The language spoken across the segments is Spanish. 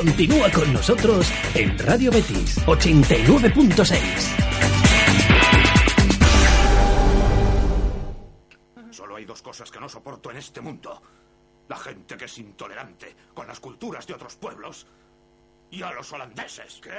Continúa con nosotros en Radio Betis 89.6. Solo hay dos cosas que no soporto en este mundo. La gente que es intolerante con las culturas de otros pueblos y a los holandeses. ¿Qué?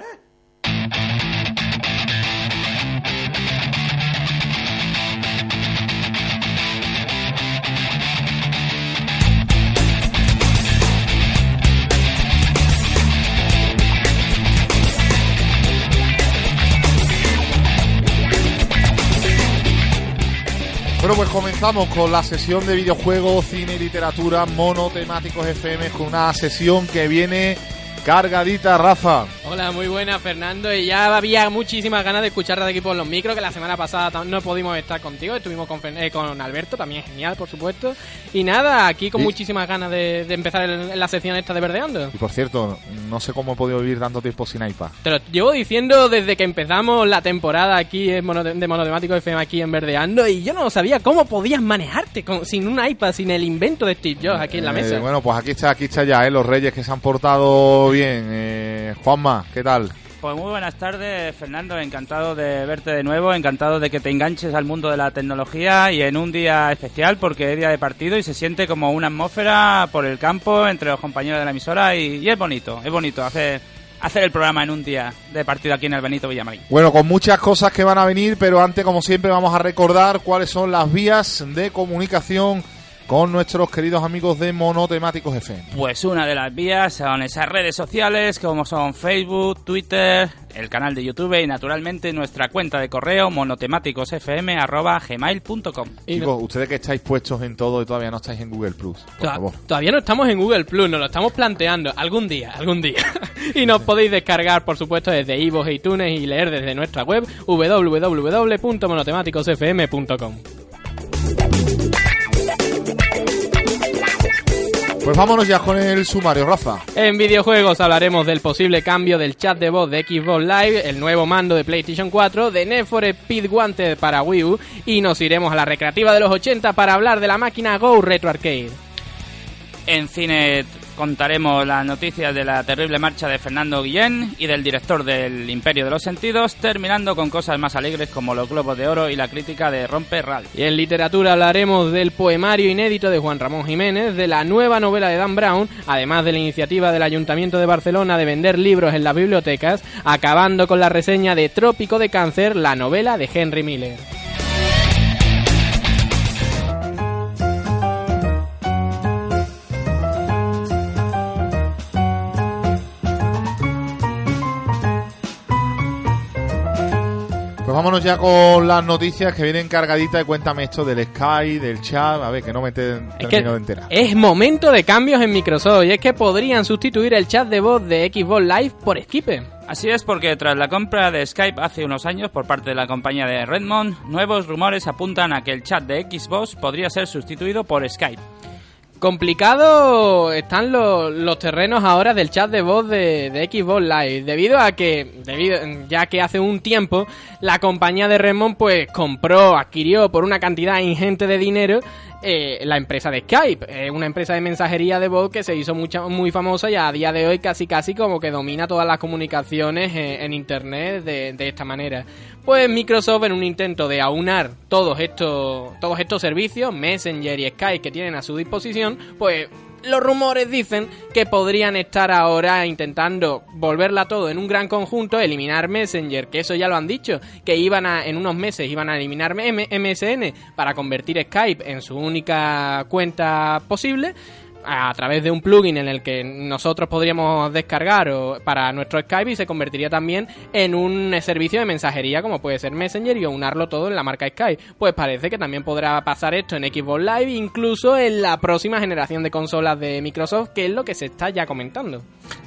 Bueno, pues comenzamos con la sesión de videojuegos, cine y literatura monotemáticos FM con una sesión que viene cargadita, Rafa. Hola, muy buena Fernando. Y ya había muchísimas ganas de escucharte aquí por los micros, que la semana pasada no pudimos estar contigo, estuvimos con, eh, con Alberto, también genial, por supuesto. Y nada, aquí con muchísimas ganas de, de empezar el- la sección esta de Verdeando. Y por cierto, no sé cómo he podido vivir tanto tiempo sin iPad. Te lo llevo diciendo desde que empezamos la temporada aquí en mono- de Monotemático FM aquí en Verdeando y yo no sabía cómo podías manejarte con- sin un iPad, sin el invento de Steve Jobs aquí en la Eh, mesa. bueno, pues aquí está, aquí está ya, ¿eh? los reyes que se han portado bien. Eh, Juanma, ¿qué tal? Pues muy buenas tardes, Fernando. Encantado de verte de nuevo, encantado de que te enganches al mundo de la tecnología y en un día especial porque es día de partido y se siente como una atmósfera por el campo entre los compañeros de la emisora y, y es bonito, es bonito hacer, hacer el programa en un día de partido aquí en el Benito Villamarín. Bueno, con muchas cosas que van a venir, pero antes, como siempre, vamos a recordar cuáles son las vías de comunicación con nuestros queridos amigos de Monotemáticos FM. Pues una de las vías son esas redes sociales como son Facebook, Twitter, el canal de YouTube y naturalmente nuestra cuenta de correo monotemáticosfm.gmail.com. Chicos, ustedes que estáis puestos en todo y todavía no estáis en Google Plus, por Toda- favor. Todavía no estamos en Google Plus, nos lo estamos planteando. Algún día, algún día. y nos podéis descargar, por supuesto, desde iVoox e iTunes y leer desde nuestra web www.monotemáticosfm.com. Pues vámonos ya con el sumario, Rafa. En videojuegos hablaremos del posible cambio del chat de voz de Xbox Live, el nuevo mando de PlayStation 4, de Need for Speed Wanted para Wii U y nos iremos a la recreativa de los 80 para hablar de la máquina Go Retro Arcade. En cine contaremos las noticias de la terrible marcha de Fernando Guillén y del director del Imperio de los Sentidos, terminando con cosas más alegres como los Globos de Oro y la crítica de Rompe Ral. Y en literatura hablaremos del poemario inédito de Juan Ramón Jiménez, de la nueva novela de Dan Brown, además de la iniciativa del Ayuntamiento de Barcelona de vender libros en las bibliotecas, acabando con la reseña de Trópico de Cáncer, la novela de Henry Miller. Pues vámonos ya con las noticias que vienen cargaditas y cuéntame esto del Sky, del chat, a ver, que no me te, Es termino de enterar. es momento de cambios en Microsoft y es que podrían sustituir el chat de voz de Xbox Live por Skype. Así es porque tras la compra de Skype hace unos años por parte de la compañía de Redmond, nuevos rumores apuntan a que el chat de Xbox podría ser sustituido por Skype. Complicado están los, los terrenos ahora del chat de voz de, de Xbox Live, debido a que, debido, ya que hace un tiempo la compañía de Redmond pues compró, adquirió por una cantidad ingente de dinero eh, la empresa de Skype, una empresa de mensajería de voz que se hizo mucha, muy famosa y a día de hoy casi casi como que domina todas las comunicaciones en internet de, de esta manera. Pues Microsoft en un intento de aunar todos estos, todos estos servicios, Messenger y Skype que tienen a su disposición, pues los rumores dicen que podrían estar ahora intentando volverla todo en un gran conjunto, eliminar Messenger, que eso ya lo han dicho, que iban a, en unos meses iban a eliminar MSN para convertir Skype en su única cuenta posible a través de un plugin en el que nosotros podríamos descargar o- para nuestro Skype y se convertiría también en un eh, servicio de mensajería como puede ser Messenger y unarlo todo en la marca Skype. Pues parece que también podrá pasar esto en Xbox Live, incluso en la próxima generación de consolas de Microsoft, que es lo que se está ya comentando.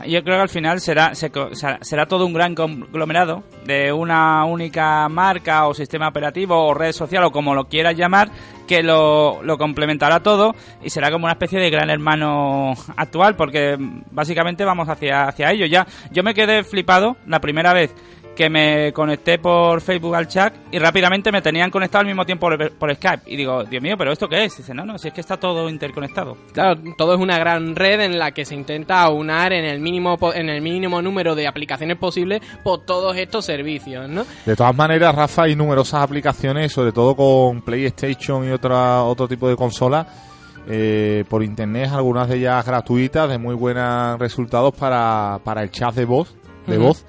Yo creo que al final será, será todo un gran conglomerado de una única marca o sistema operativo o red social o como lo quieras llamar que lo, lo complementará todo y será como una especie de gran hermano actual porque básicamente vamos hacia, hacia ello ya. Yo me quedé flipado la primera vez que me conecté por Facebook al chat y rápidamente me tenían conectado al mismo tiempo por, por Skype. Y digo, Dios mío, ¿pero esto qué es? Y dice, no, no, si es que está todo interconectado. Claro, todo es una gran red en la que se intenta aunar en el mínimo en el mínimo número de aplicaciones posible por todos estos servicios, ¿no? De todas maneras, Rafa, hay numerosas aplicaciones, sobre todo con PlayStation y otra, otro tipo de consolas, eh, por internet, algunas de ellas gratuitas, de muy buenos resultados para, para el chat de voz. De voz.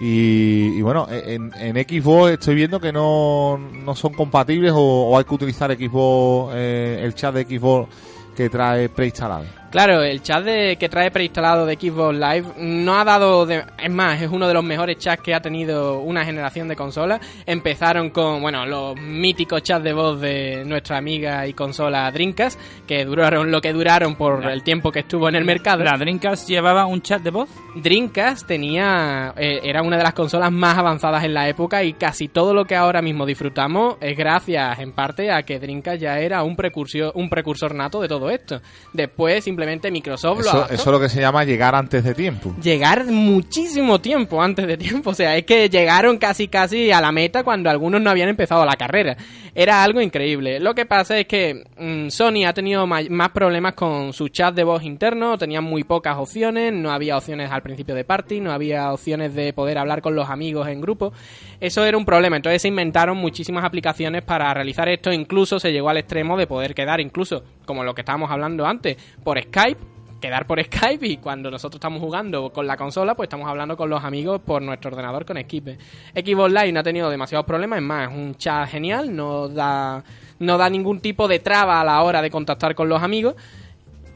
Y, y bueno, en, en Xbox estoy viendo que no, no son compatibles o, o hay que utilizar Xbox, eh, el chat de Xbox que trae preinstalado. Claro, el chat de, que trae preinstalado de Xbox Live no ha dado... de- es más, es uno de los mejores chats que ha tenido una generación de consolas. Empezaron con, bueno, los míticos chats de voz de nuestra amiga y consola Dreamcast, que duraron lo que duraron por el tiempo que estuvo en el mercado. ¿La Dreamcast llevaba un chat de voz? Dreamcast tenía eh, era una de las consolas más avanzadas en la época y casi todo lo que ahora mismo disfrutamos es gracias en parte a que Dreamcast ya era un precursor un precursor nato de todo esto. Después simplemente Microsoft lo Eso, adaptó. eso es lo que se llama llegar antes de tiempo. Llegar muchísimo tiempo antes de tiempo, o sea, es que llegaron casi casi a la meta cuando algunos no habían empezado la carrera. Era algo increíble. Lo que pasa es que mm, Sony ha tenido más problemas con su chat de voz interno, tenían muy pocas opciones, no había opciones al principio de party, no había opciones de poder hablar con los amigos en grupo. Eso era un problema, entonces se inventaron muchísimas aplicaciones para realizar esto, incluso se llegó al extremo de poder quedar incluso, como lo que estábamos hablando antes, por Skype quedar por Skype y cuando nosotros estamos jugando con la consola, pues estamos hablando con los amigos por nuestro ordenador con Skype. Xbox Live no ha tenido demasiados problemas, es más, es un chat genial, no da, no da ningún tipo de traba a la hora de contactar con los amigos.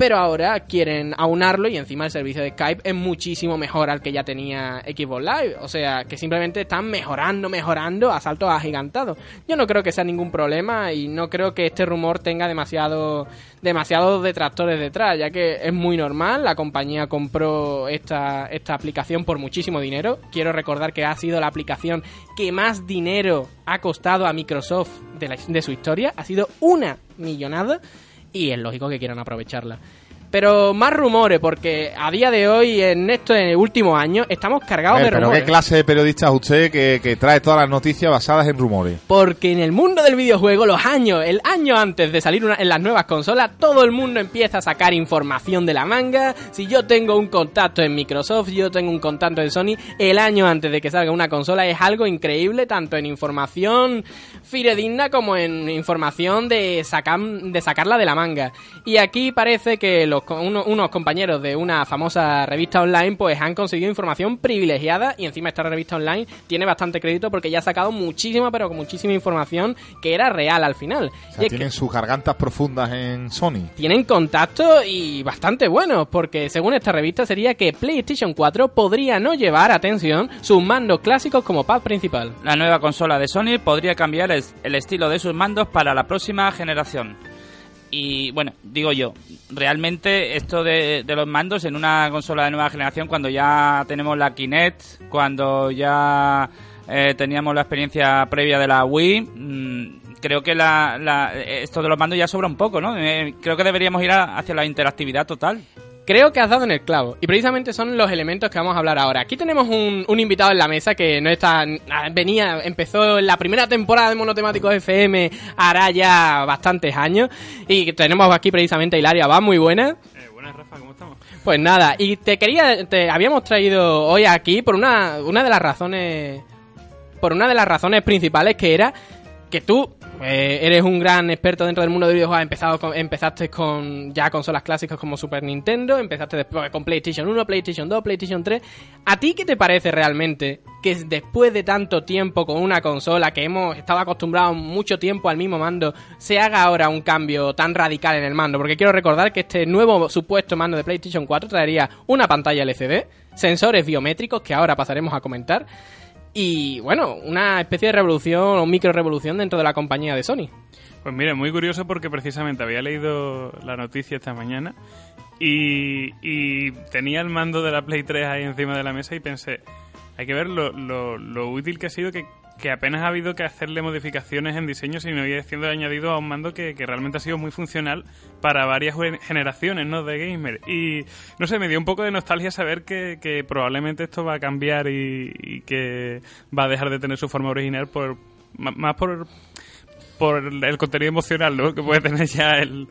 Pero ahora quieren aunarlo y encima el servicio de Skype es muchísimo mejor al que ya tenía Xbox Live. O sea, que simplemente están mejorando, mejorando a saltos agigantados. Yo no creo que sea ningún problema y no creo que este rumor tenga demasiado demasiados detractores detrás, ya que es muy normal. La compañía compró esta, esta aplicación por muchísimo dinero. Quiero recordar que ha sido la aplicación que más dinero ha costado a Microsoft de, su historia. Ha sido una millonada y es lógico que quieran aprovecharla. Pero más rumores, porque a día de hoy, en esto, en el último año, estamos cargados ver, de pero rumores. ¿qué clase de periodista es usted que, que trae todas las noticias basadas en rumores? Porque en el mundo del videojuego, los años, el año antes de salir una- en las nuevas consolas, todo el mundo empieza a sacar información de la manga. Si yo tengo un contacto en Microsoft, yo tengo un contacto en Sony, el año antes de que salga una consola es algo increíble, tanto en información fidedigna como en información de, sacar, de sacarla de la manga. Y aquí parece que los, uno- unos compañeros de una famosa revista online pues han conseguido información privilegiada y encima esta revista online tiene bastante crédito porque ya ha sacado muchísima, pero con muchísima información que era real al final. O Y sea, es que- tienen sus gargantas profundas en Sony. tienen contactos y bastante buenos, porque según esta revista sería que PlayStation 4 podría no llevar, atención, sus mandos clásicos como pad principal. La nueva consola de Sony podría cambiar el estilo de sus mandos para la próxima generación. Y bueno, digo yo, realmente esto de, los mandos en una consola de nueva generación, cuando ya tenemos la Kinect, cuando ya eh, teníamos la experiencia previa de la Wii, mm, creo que la, la- esto de los mandos ya sobra un poco, ¿no? Eh, creo que deberíamos ir a- hacia la interactividad total. Creo que has dado en el clavo. Y precisamente son los elementos que vamos a hablar ahora. Aquí tenemos un, un invitado en la mesa que no está. Venía, empezó en la primera temporada de Monotemáticos FM hará ya bastantes años. Y tenemos aquí precisamente a Hilaria, va muy buena. buenas, Rafa, ¿cómo estamos? Pues nada, y te quería, te habíamos traído hoy aquí por una, una de las razones, por una de las razones principales que era que tú eh, eres un gran experto dentro del mundo de videojuegos, empezado empezaste con ya consolas clásicas como Super Nintendo, empezaste después con PlayStation 1, PlayStation 2, PlayStation 3. ¿A ti qué te parece realmente que después de tanto tiempo con una consola que hemos estado acostumbrados mucho tiempo al mismo mando, se haga ahora un cambio tan radical en el mando? Porque quiero recordar que este nuevo supuesto mando de PlayStation 4 traería una pantalla LCD, sensores biométricos que ahora pasaremos a comentar. Y bueno, una especie de revolución o micro revolución dentro de la compañía de Sony. Pues mira, muy curioso porque precisamente había leído la noticia esta mañana y, y tenía el mando de la Play 3 ahí encima de la mesa y pensé, hay que ver lo, lo- lo útil que ha sido que, que apenas ha habido que hacerle modificaciones en diseño, sino ir siendo añadido a un mando que, que realmente ha sido muy funcional para varias gen- generaciones ¿no? de gamer. Y no sé, me dio un poco de nostalgia saber que, que probablemente esto va a cambiar y, y que va a dejar de tener su forma original por más por por el contenido emocional ¿no? que puede tener ya el,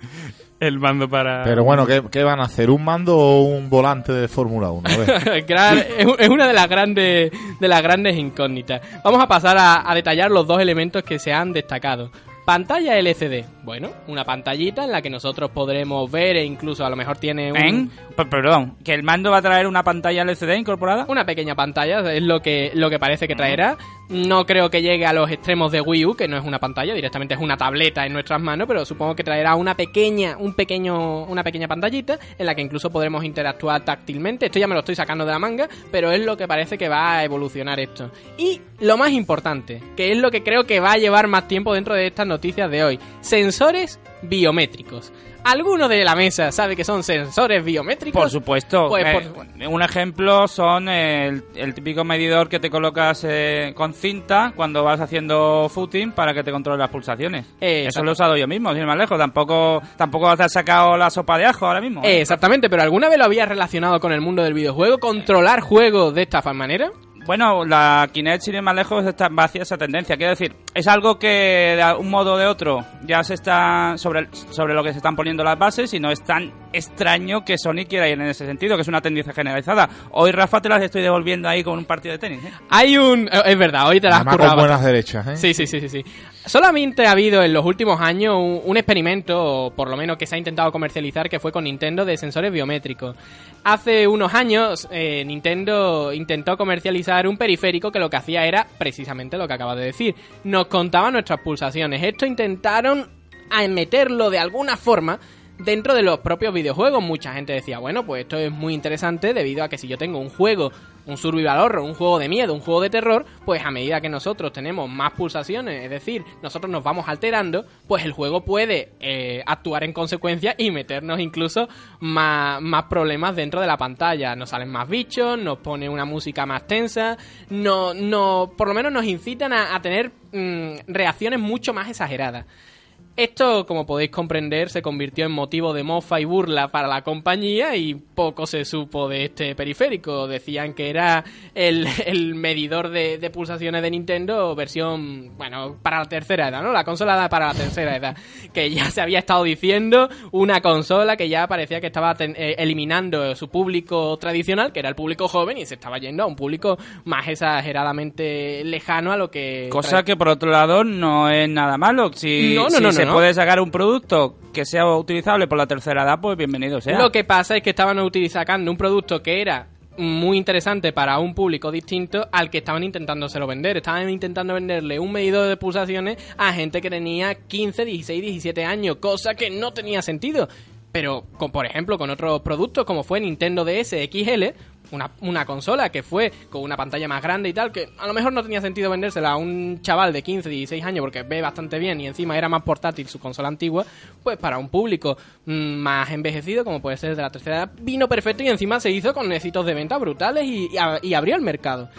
el mando para... Pero bueno, ¿qué, qué van a hacer? ¿Un mando o un volante de Fórmula 1? A ver. Gran- es es una de las grandes de las grandes incógnitas. Vamos a pasar a, a detallar los dos elementos que se han destacado. Pantalla LCD. Bueno, una pantallita en la que nosotros podremos ver e incluso a lo mejor tiene un- Perdón, ¿que el mando va a traer una pantalla LCD incorporada? una pequeña pantalla, es lo que, lo que parece que traerá. No creo que llegue a los extremos de Wii U, que no es una pantalla, directamente es una tableta en nuestras manos, pero supongo que traerá una pequeña, un pequeño, una pequeña pantallita en la que incluso podremos interactuar táctilmente. Esto ya me lo estoy sacando de la manga, pero es lo que parece que va a evolucionar esto. Y lo más importante, que es lo que creo que va a llevar más tiempo dentro de estas noticias de hoy, sensores biométricos. ¿Alguno de la mesa sabe que son sensores biométricos? Por supuesto. Pues, Eh, por- Un ejemplo son el, el típico medidor que te colocas eh, con cinta cuando vas haciendo footing para que te controle las pulsaciones. Eh, Eso lo he usado yo mismo, sin ir más lejos. Tampoco, tampoco has sacado la sopa de ajo ahora mismo. Eh, exactamente, pero ¿alguna vez lo habías relacionado con el mundo del videojuego? ¿Controlar juegos de esta manera? Bueno, la Kinect, sin ir más lejos, está, va hacia esa tendencia. Quiero decir, es algo que de un modo o de otro ya se está sobre, sobre lo que se están poniendo las bases y no es tan extraño que Sony quiera ir en ese sentido, que es una tendencia generalizada. Hoy, Rafa, te las estoy devolviendo ahí con un partido de tenis. ¿eh? Hay un... eh, Es verdad, hoy te la has Además, currado con buenas derechas, ¿eh? Sí, sí, sí, sí, sí. Solamente ha habido en los últimos años un, un experimento, o por lo menos que se ha intentado comercializar, que fue con Nintendo de sensores biométricos. Hace unos años, eh, Nintendo intentó comercializar un periférico que lo que hacía era precisamente lo que acabas de decir. Nos contaba nuestras pulsaciones. Esto intentaron a meterlo de alguna forma dentro de los propios videojuegos. Mucha gente decía, bueno, pues esto es muy interesante debido a que si yo tengo un juego, un survival horror, un juego de miedo, un juego de terror, pues a medida que nosotros tenemos más pulsaciones, es decir, nosotros nos vamos alterando, pues el juego puede eh, actuar en consecuencia y meternos incluso más, más problemas dentro de la pantalla. Nos salen más bichos, nos pone una música más tensa, no, no, por lo menos nos incitan a, tener mm, reacciones mucho más exageradas. Esto, como podéis comprender, se convirtió en motivo de mofa y burla para la compañía y poco se supo de este periférico. Decían que era el, el medidor de, de pulsaciones de Nintendo versión, bueno, para la tercera edad, ¿no? La consola para la tercera edad. Que ya se había estado diciendo una consola que ya parecía que estaba ten- eh, eliminando su público tradicional, que era el público joven, y se estaba yendo a un público más exageradamente lejano a lo que... Cosa que, por otro lado, no es nada malo. Si, No, no, si no, se no. puede sacar un producto que sea utilizable por la tercera edad, pues bienvenido sea. Lo que pasa es que estaban utilizando un producto que era muy interesante para un público distinto al que estaban intentándoselo vender. Estaban intentando venderle un medidor de pulsaciones a gente que tenía 15, 16, 17 años, cosa que no tenía sentido. Pero, con, por ejemplo, con otros productos como fue Nintendo DS XL, una, una consola que fue con una pantalla más grande y tal, que a lo mejor no tenía sentido vendérsela a un chaval de 15, 16 años porque ve bastante bien y encima era más portátil su consola antigua, pues para un público mm, más envejecido, como puede ser de la tercera edad, vino perfecto y encima se hizo con éxitos de venta brutales y, y y abrió el mercado.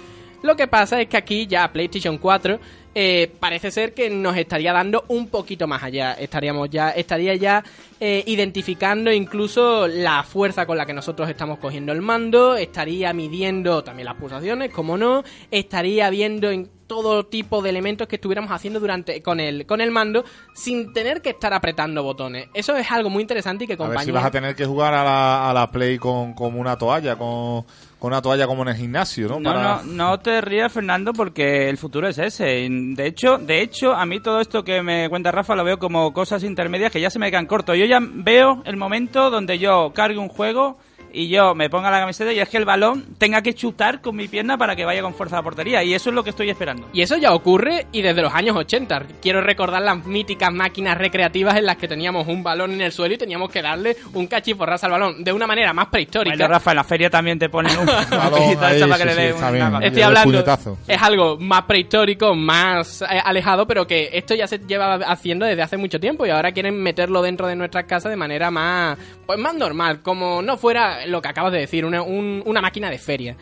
Lo que pasa es que aquí ya PlayStation 4 eh, parece ser que nos estaría dando un poquito más allá. Estaríamos ya, estaría ya eh, identificando incluso la fuerza con la que nosotros estamos cogiendo el mando, estaría midiendo también las pulsaciones, como no, estaría viendo en todo tipo de elementos que estuviéramos haciendo durante con el con el mando sin tener que estar apretando botones. Eso es algo muy interesante y que A ver compañía si vas a tener que jugar a la, a la Play con, con una toalla, con, con una toalla como en el gimnasio, ¿no? No, Para- no, no te rías, Fernando, porque el futuro es ese. De hecho, de hecho, a mí todo esto que me cuenta Rafa lo veo como cosas intermedias que ya se me quedan cortos. Yo ya veo el momento donde yo cargue un juego y yo me ponga la camiseta y es que el balón tenga que chutar con mi pierna para que vaya con fuerza a la portería. Y eso es lo que estoy esperando. Y eso ya ocurre y desde los años 80. Quiero recordar las míticas máquinas recreativas en las que teníamos un balón en el suelo y teníamos que darle un cachiporrazo al balón de una manera más prehistórica. Bueno, Rafa, en la feria también te ponen un Balón maquinita ahí, esa para que sí, le sí, dé está una- bien. una- Estoy hablando, puñetazo. es algo más prehistórico, más eh, alejado, pero que esto ya se lleva haciendo desde hace mucho tiempo y ahora quieren meterlo dentro de nuestras casas de manera más, pues más normal, como no fuera lo que acabas de decir, una, un- una máquina de feria.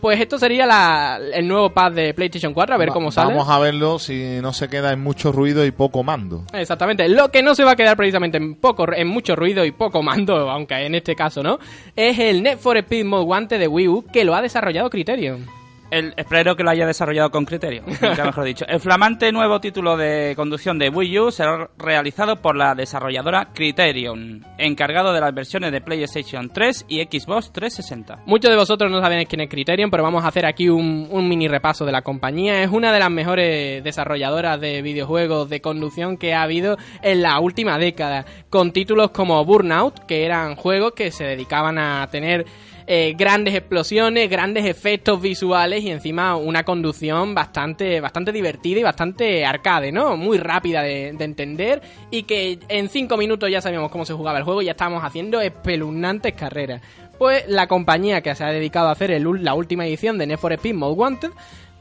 Pues esto sería la- el nuevo pad de PlayStation 4, a ver Va- cómo sale. Vamos a verlo si no se queda en mucho ruido y poco mando. Exactamente. Lo que no se va a quedar precisamente en poco, en mucho ruido y poco mando, aunque en este caso no, es el Net for Speed Most Guante de Wii U que lo ha desarrollado Criterion. El, espero que lo haya desarrollado con criterio, mejor dicho. El flamante nuevo título de conducción de Wii U será realizado por la desarrolladora Criterion, encargado de las versiones de PlayStation 3 y Xbox 360. Muchos de vosotros no saben quién es Criterion, pero vamos a hacer aquí un, un mini repaso de la compañía. Es una de las mejores desarrolladoras de videojuegos de conducción que ha habido en la última década, con títulos como Burnout, que eran juegos que se dedicaban a tener eh, grandes explosiones, grandes efectos visuales y encima una conducción bastante, bastante divertida y bastante arcade, ¿no? Muy rápida de, de entender y que en cinco minutos ya sabíamos cómo se jugaba el juego y ya estábamos haciendo espeluznantes carreras. Pues la compañía que se ha dedicado a hacer el la última edición de Need for Speed Most Wanted,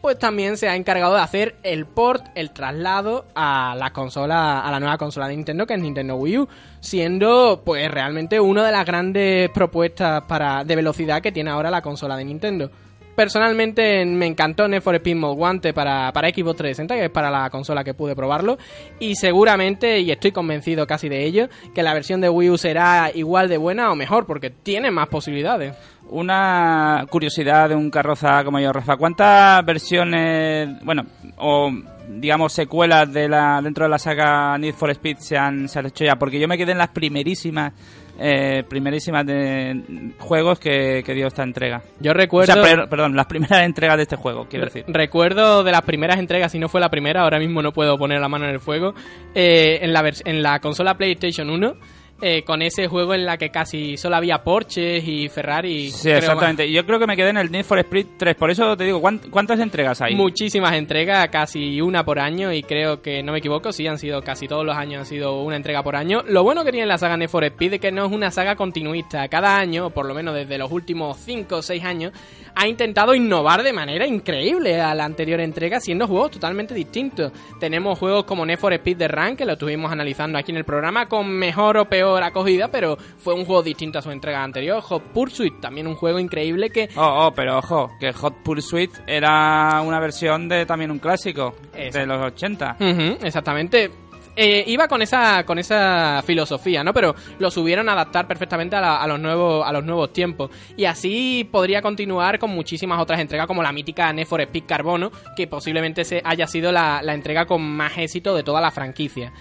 pues también se ha encargado de hacer el port, el traslado a la consola, a la nueva consola de Nintendo, que es Nintendo Wii U, siendo pues realmente una de las grandes propuestas para de velocidad que tiene ahora la consola de Nintendo. Personalmente me encantó Need for Speed Most Wanted para, para Xbox 360, que es para la consola que pude probarlo. Y seguramente, y estoy convencido casi de ello, que la versión de Wii U será igual de buena o mejor, porque tiene más posibilidades. Una curiosidad de un carroza como yo, Rafa. ¿Cuántas versiones, bueno, o digamos secuelas de la dentro de la saga Need for Speed se han, se han hecho ya? Porque yo me quedé en las primerísimas, eh, primerísimas de juegos que, que dio esta entrega. Yo O recuerdo... sea, per- perdón, las primeras entregas de este juego, quiero decir. Recuerdo de las primeras entregas, si no fue la primera, ahora mismo no puedo poner la mano en el fuego, eh, en, la en la consola PlayStation 1, eh, con ese juego en la que casi solo había Porsches y Ferrari. Sí, creo, exactamente. Yo creo que me quedé en el Need for Speed 3, por eso te digo, ¿cuánt- ¿cuántas entregas hay? Muchísimas entregas, casi una por año y creo que, no me equivoco, sí han sido casi todos los años han sido una entrega por año. Lo bueno que tiene la saga Need for Speed es que no es una saga continuista. Cada año, o por lo menos desde los últimos 5 o 6 años, ha intentado innovar de manera increíble a la anterior entrega, siendo juegos totalmente distintos. Tenemos juegos como Need for Speed The Run, que lo estuvimos analizando aquí en el programa, con mejor o peor acogida, pero fue un juego distinto a su entrega anterior. Hot Pursuit, también un juego increíble que Oh, oh, pero ojo, que Hot Pursuit era una versión de también un clásico de los 80. Ujú, exactamente. Eh, iba con esa con esa filosofía, ¿no? Pero lo subieron a adaptar perfectamente a, la- a los nuevos a los nuevos tiempos y así podría continuar con muchísimas otras entregas como la mítica Need for Speed Carbono, que posiblemente se haya sido la, la entrega con más éxito de toda la franquicia.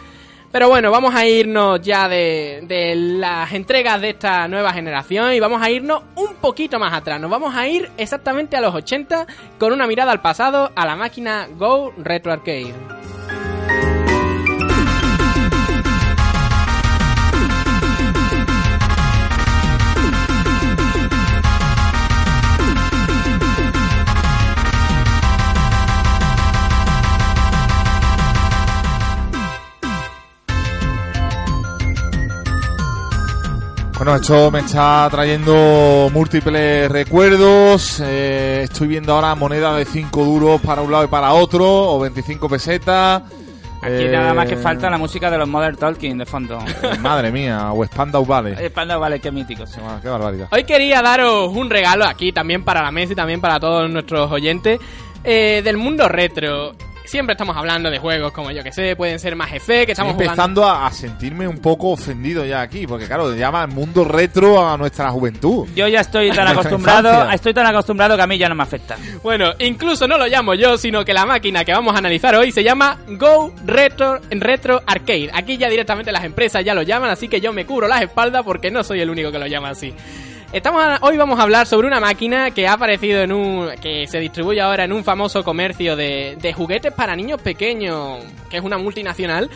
Pero bueno, vamos a irnos ya de, las entregas de esta nueva generación y vamos a irnos un poquito más atrás. Nos vamos a ir exactamente a los 80 con una mirada al pasado a la máquina Go Retro Arcade. Bueno, esto me está trayendo múltiples recuerdos. Eh, estoy viendo ahora monedas de 5 duros para un lado y para otro, o 25 pesetas. Aquí Eh, nada más que falta la música de los Modern Talking de fondo. Madre mía, o Spandau Valley. Eh, Panda, vale, qué míticos. Ah, Qué barbaridad. Hoy quería daros un regalo aquí también para la mesa y también para todos nuestros oyentes eh, del mundo retro. Siempre estamos hablando de juegos como yo que sé, pueden ser más Effect, que Estoy estamos jugando. empezando a, a sentirme un poco ofendido ya aquí, porque claro, llama el mundo retro a nuestra juventud. Yo ya estoy tan acostumbrado, infancia. estoy tan acostumbrado que a mí ya no me afecta. Bueno, incluso no lo llamo yo, sino que la máquina que vamos a analizar hoy se llama Go Retro, Retro Arcade. Aquí ya directamente las empresas ya lo llaman, así que yo me cubro las espaldas porque no soy el único que lo llama así. Estamos a- hoy vamos a hablar sobre una máquina que ha aparecido en un que se distribuye ahora en un famoso comercio de, de juguetes para niños pequeños, que es una multinacional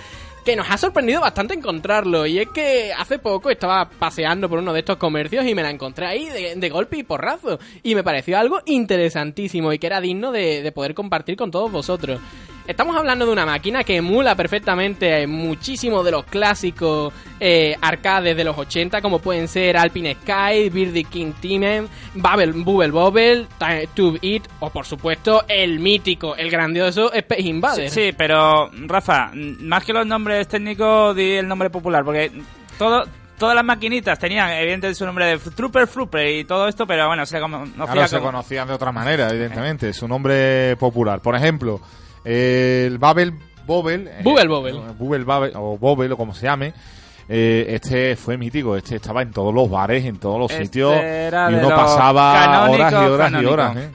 que nos ha sorprendido bastante encontrarlo y es que hace poco estaba paseando por uno de estos comercios y me la encontré ahí de, de golpe y porrazo y me pareció algo interesantísimo y que era digno de, de poder compartir con todos vosotros. Estamos hablando de una máquina que emula perfectamente muchísimos de los clásicos eh, arcades de los 80, como pueden ser Alpine Sky, Birdie King Team, Bubble, Bubble Bobble, Tube It o por supuesto el mítico, el grandioso Space Sí, Invaders. sí, pero Rafa, más que los nombres técnicos, di el nombre popular, porque todo, todas las maquinitas tenían, evidentemente, su nombre de Trooper Flooper y todo esto, pero bueno, se conocía Claro, se como- conocían de otra manera, evidentemente. Es un nombre popular. Por ejemplo, el Babel Bobel. eh, Bubble Bobble. Bubble Babel, o Bobel, o como se llame. eh, este fue mítico, este estaba en todos los bares, en todos los Este sitios. Y uno pasaba horas y horas y canónicos. horas. ¿eh?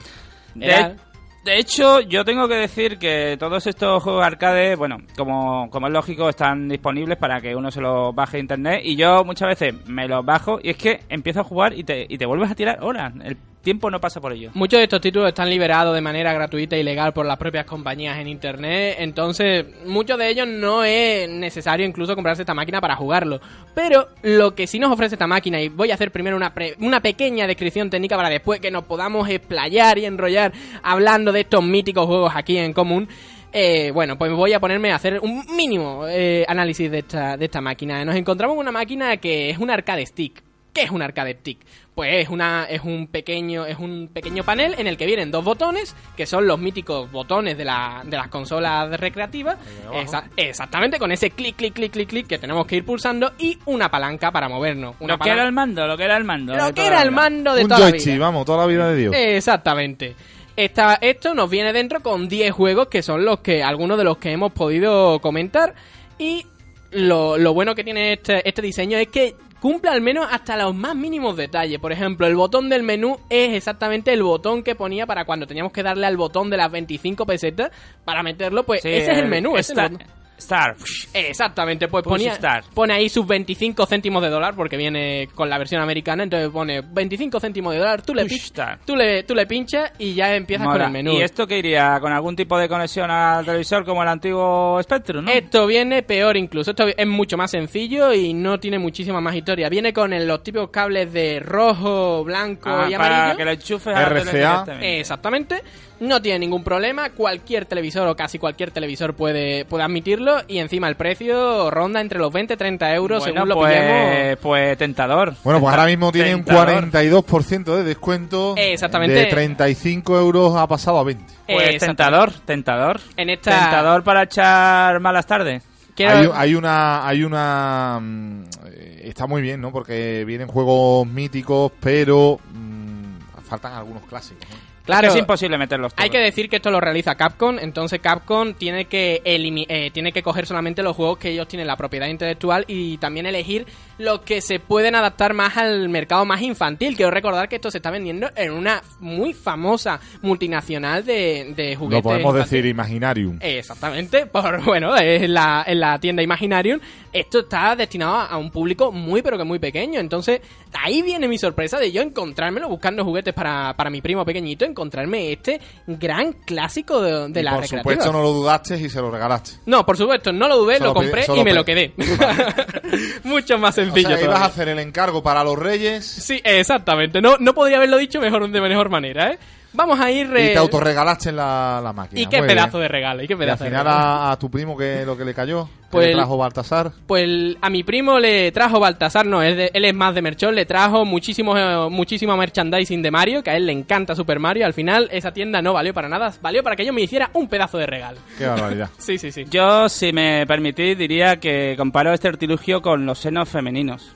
De, de hecho, yo tengo que decir que todos estos juegos arcade, bueno, como, como es lógico, están disponibles para que uno se los baje de internet. Y yo muchas veces me los bajo y es que empiezo a jugar y te, y te vuelves a tirar horas. El tiempo no pasa por ello. Muchos de estos títulos están liberados de manera gratuita y legal por las propias compañías en internet, entonces muchos de ellos no es necesario incluso comprarse esta máquina para jugarlo. Pero lo que sí nos ofrece esta máquina, y voy a hacer primero una, una pequeña descripción técnica para después que nos podamos explayar y enrollar hablando de estos míticos juegos aquí en común. Eh, bueno, pues voy a ponerme a hacer un mínimo eh, análisis de esta, de esta máquina. Nos encontramos con una máquina que es un arcade stick. ¿Qué es un arcade stick? Pues es una es un pequeño es un pequeño panel en el que vienen dos botones que son los míticos botones de, la, de las consolas recreativas. Exa- exactamente con ese clic clic clic clic clic que tenemos que ir pulsando y una palanca para movernos. Una Lo que era el mando, lo que era el mando. lo de que era el mando de Un toda la joystick, vida. vamos, toda la vida de Dios. Exactamente. Esta, esto nos viene dentro con 10 juegos que son los que algunos de los que hemos podido comentar y lo, lo bueno que tiene este, este diseño es que cumple al menos hasta los más mínimos detalles. Por ejemplo, el botón del menú es exactamente el botón que ponía para cuando teníamos que darle al botón de las 25 pesetas para meterlo, pues Sí, ese es el menú. ese es el Star. Exactamente, pues ponía, pone ahí sus 25 céntimos de dólar porque viene con la versión americana, entonces pone 25 céntimos de dólar, tú le, Push pi- start. tú le, tú le pinchas y ya empiezas Mola. con el menú. ¿Y esto que iría? ¿Con algún tipo de conexión al televisor como el antiguo Spectrum, no? Esto viene peor incluso, esto es mucho más sencillo y no tiene muchísima más historia. Viene con el- los típicos cables de rojo, blanco Ah, y para amarillo. que lo enchufes a RCA. directamente. Exactamente. No tiene ningún problema. Cualquier televisor o casi cualquier televisor puede, puede admitirlo. Y encima el precio ronda entre los 20 y 30 euros Bueno, según lo pues, pillemos. pues tentador. Bueno, pues ahora mismo tiene un tentador. 42% de descuento. Exactamente. De 35 euros ha pasado a 20. Pues tentador, tentador. En esta- Tentador para echar malas tardes. Quiero- Hay, hay una, hay una, mm, eh, está muy bien, ¿no? Porque vienen juegos míticos, pero mm, faltan algunos clásicos. ¿no? Claro, Es imposible meterlos todos. Hay que decir que esto lo realiza Capcom, entonces Capcom tiene que eh, tiene que coger solamente los juegos que ellos tienen la propiedad intelectual y también elegir los que se pueden adaptar más al mercado más infantil. Quiero recordar que esto se está vendiendo en una muy famosa multinacional de, de juguetes. Lo podemos infantiles. decir Imaginarium. Exactamente, por bueno, en la, en la tienda Imaginarium, esto está destinado a un público muy pero que muy pequeño. Entonces, ahí viene mi sorpresa de yo encontrármelo buscando juguetes para, para mi primo pequeñito, encontrarme este gran clásico de, de Y la por recreativa. supuesto no lo dudaste y se lo regalaste. No, por supuesto, no lo dudé, lo compré y me lo quedé. Mucho más O sencillo. sea, ibas a hacer el encargo para los reyes Sí, exactamente. No, no podría haberlo dicho mejor de mejor manera, ¿eh? Vamos a ir... y eh, te autorregalaste en la, la máquina. Y qué Muy pedazo bien. de regalo, y qué Y al pedazo de final regalo. a, a tu primo que lo que le cayó, que Pues le trajo Baltasar. Pues a mi primo le trajo Baltasar, no, él, de- él es más de Merchón, le trajo muchísimo, eh, muchísimo merchandising de Mario, que a él le encanta Super Mario. Al final, esa tienda no valió para nada, valió para que yo me hiciera un pedazo de regalo. Qué barbaridad. Sí, sí, sí. Yo, si me permitís, diría que comparo este artilugio con los senos femeninos.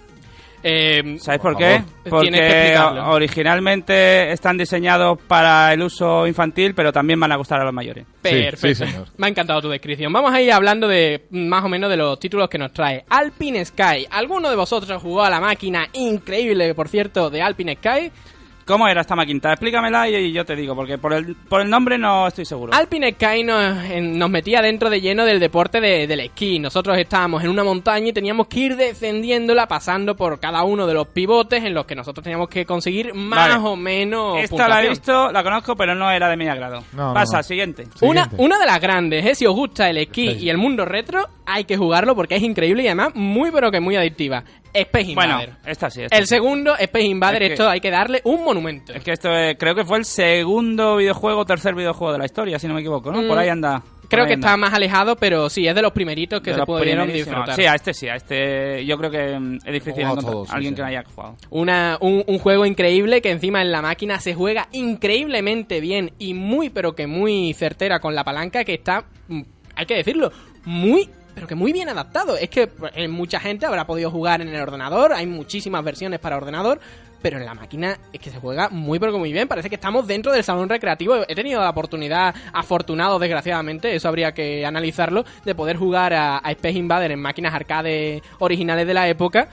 Eh, ¿Sabéis Por por, qué? favor. Tienes que Porque originalmente están diseñados para el uso infantil, pero también van a gustar a los mayores. Perfecto. Sí, sí, señor. Me ha encantado tu descripción. Vamos a ir hablando de mm, más o menos de los títulos que nos trae. Alpine Sky. ¿Alguno de vosotros jugó a la máquina increíble, por cierto, de Alpine Sky? ¿Cómo era esta maquinita? Explícamela y, y yo te digo, porque por el, por el nombre no estoy seguro. Alpine Sky nos, en- nos metía dentro de lleno del deporte de- del esquí. Nosotros estábamos en una montaña y teníamos que ir descendiéndola pasando por cada uno de los pivotes en los que nosotros teníamos que conseguir más Vale. o menos Esta la he visto, la conozco, pero no era de mi agrado. No, Pasa, no. siguiente. Una, Siguiente. una de las grandes, ¿eh? si os gusta el esquí y el mundo retro, hay que jugarlo porque es increíble y además muy pero que muy adictiva. Space Bueno, Invader. esta sí. Esta el sí. segundo, Space Invader, Es que- esto hay que darle un monumento. Es que esto creo que fue el segundo videojuego, tercer videojuego de la historia, si no me equivoco, ¿no? Mm, Por ahí anda. Creo ahí que anda. está más alejado, pero sí, es de los primeritos que De se pudieron disfrutar. Sí, a este sí, a este yo creo que mm, es difícil encontrar todos, alguien sí. que no haya jugado. Una, un, un juego increíble que encima en la máquina se juega increíblemente bien y muy pero que muy certera con la palanca que está, mm, hay que decirlo, muy pero que muy bien adaptado. Es que pues, eh, mucha gente habrá podido jugar en el ordenador, hay muchísimas versiones para ordenador, pero en la máquina es que se juega muy pero que muy bien. Parece que estamos dentro del salón recreativo. He tenido la oportunidad, afortunado desgraciadamente, eso habría que analizarlo, de poder jugar a, a Space Invader en máquinas arcade originales de la época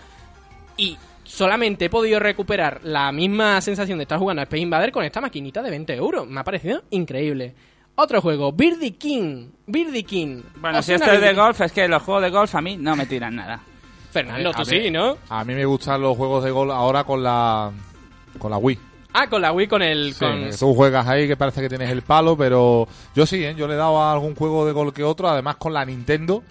y solamente he podido recuperar la misma sensación de estar jugando a Space Invader con esta maquinita de 20 euros. Me ha parecido increíble. Otro juego, Birdie King. Birdie King. Bueno, ¿Os si esto es de golf, es que los juegos de golf a mí no me tiran nada. Fernando, tú sí, ¿no? A mí me gustan los juegos de gol ahora con la con la Wii. Ah, con la Wii, con el... Sí, con... tú juegas ahí que parece que tienes el palo, pero yo sí, ¿eh? yo le he dado a algún juego de gol que otro, además con la Nintendo,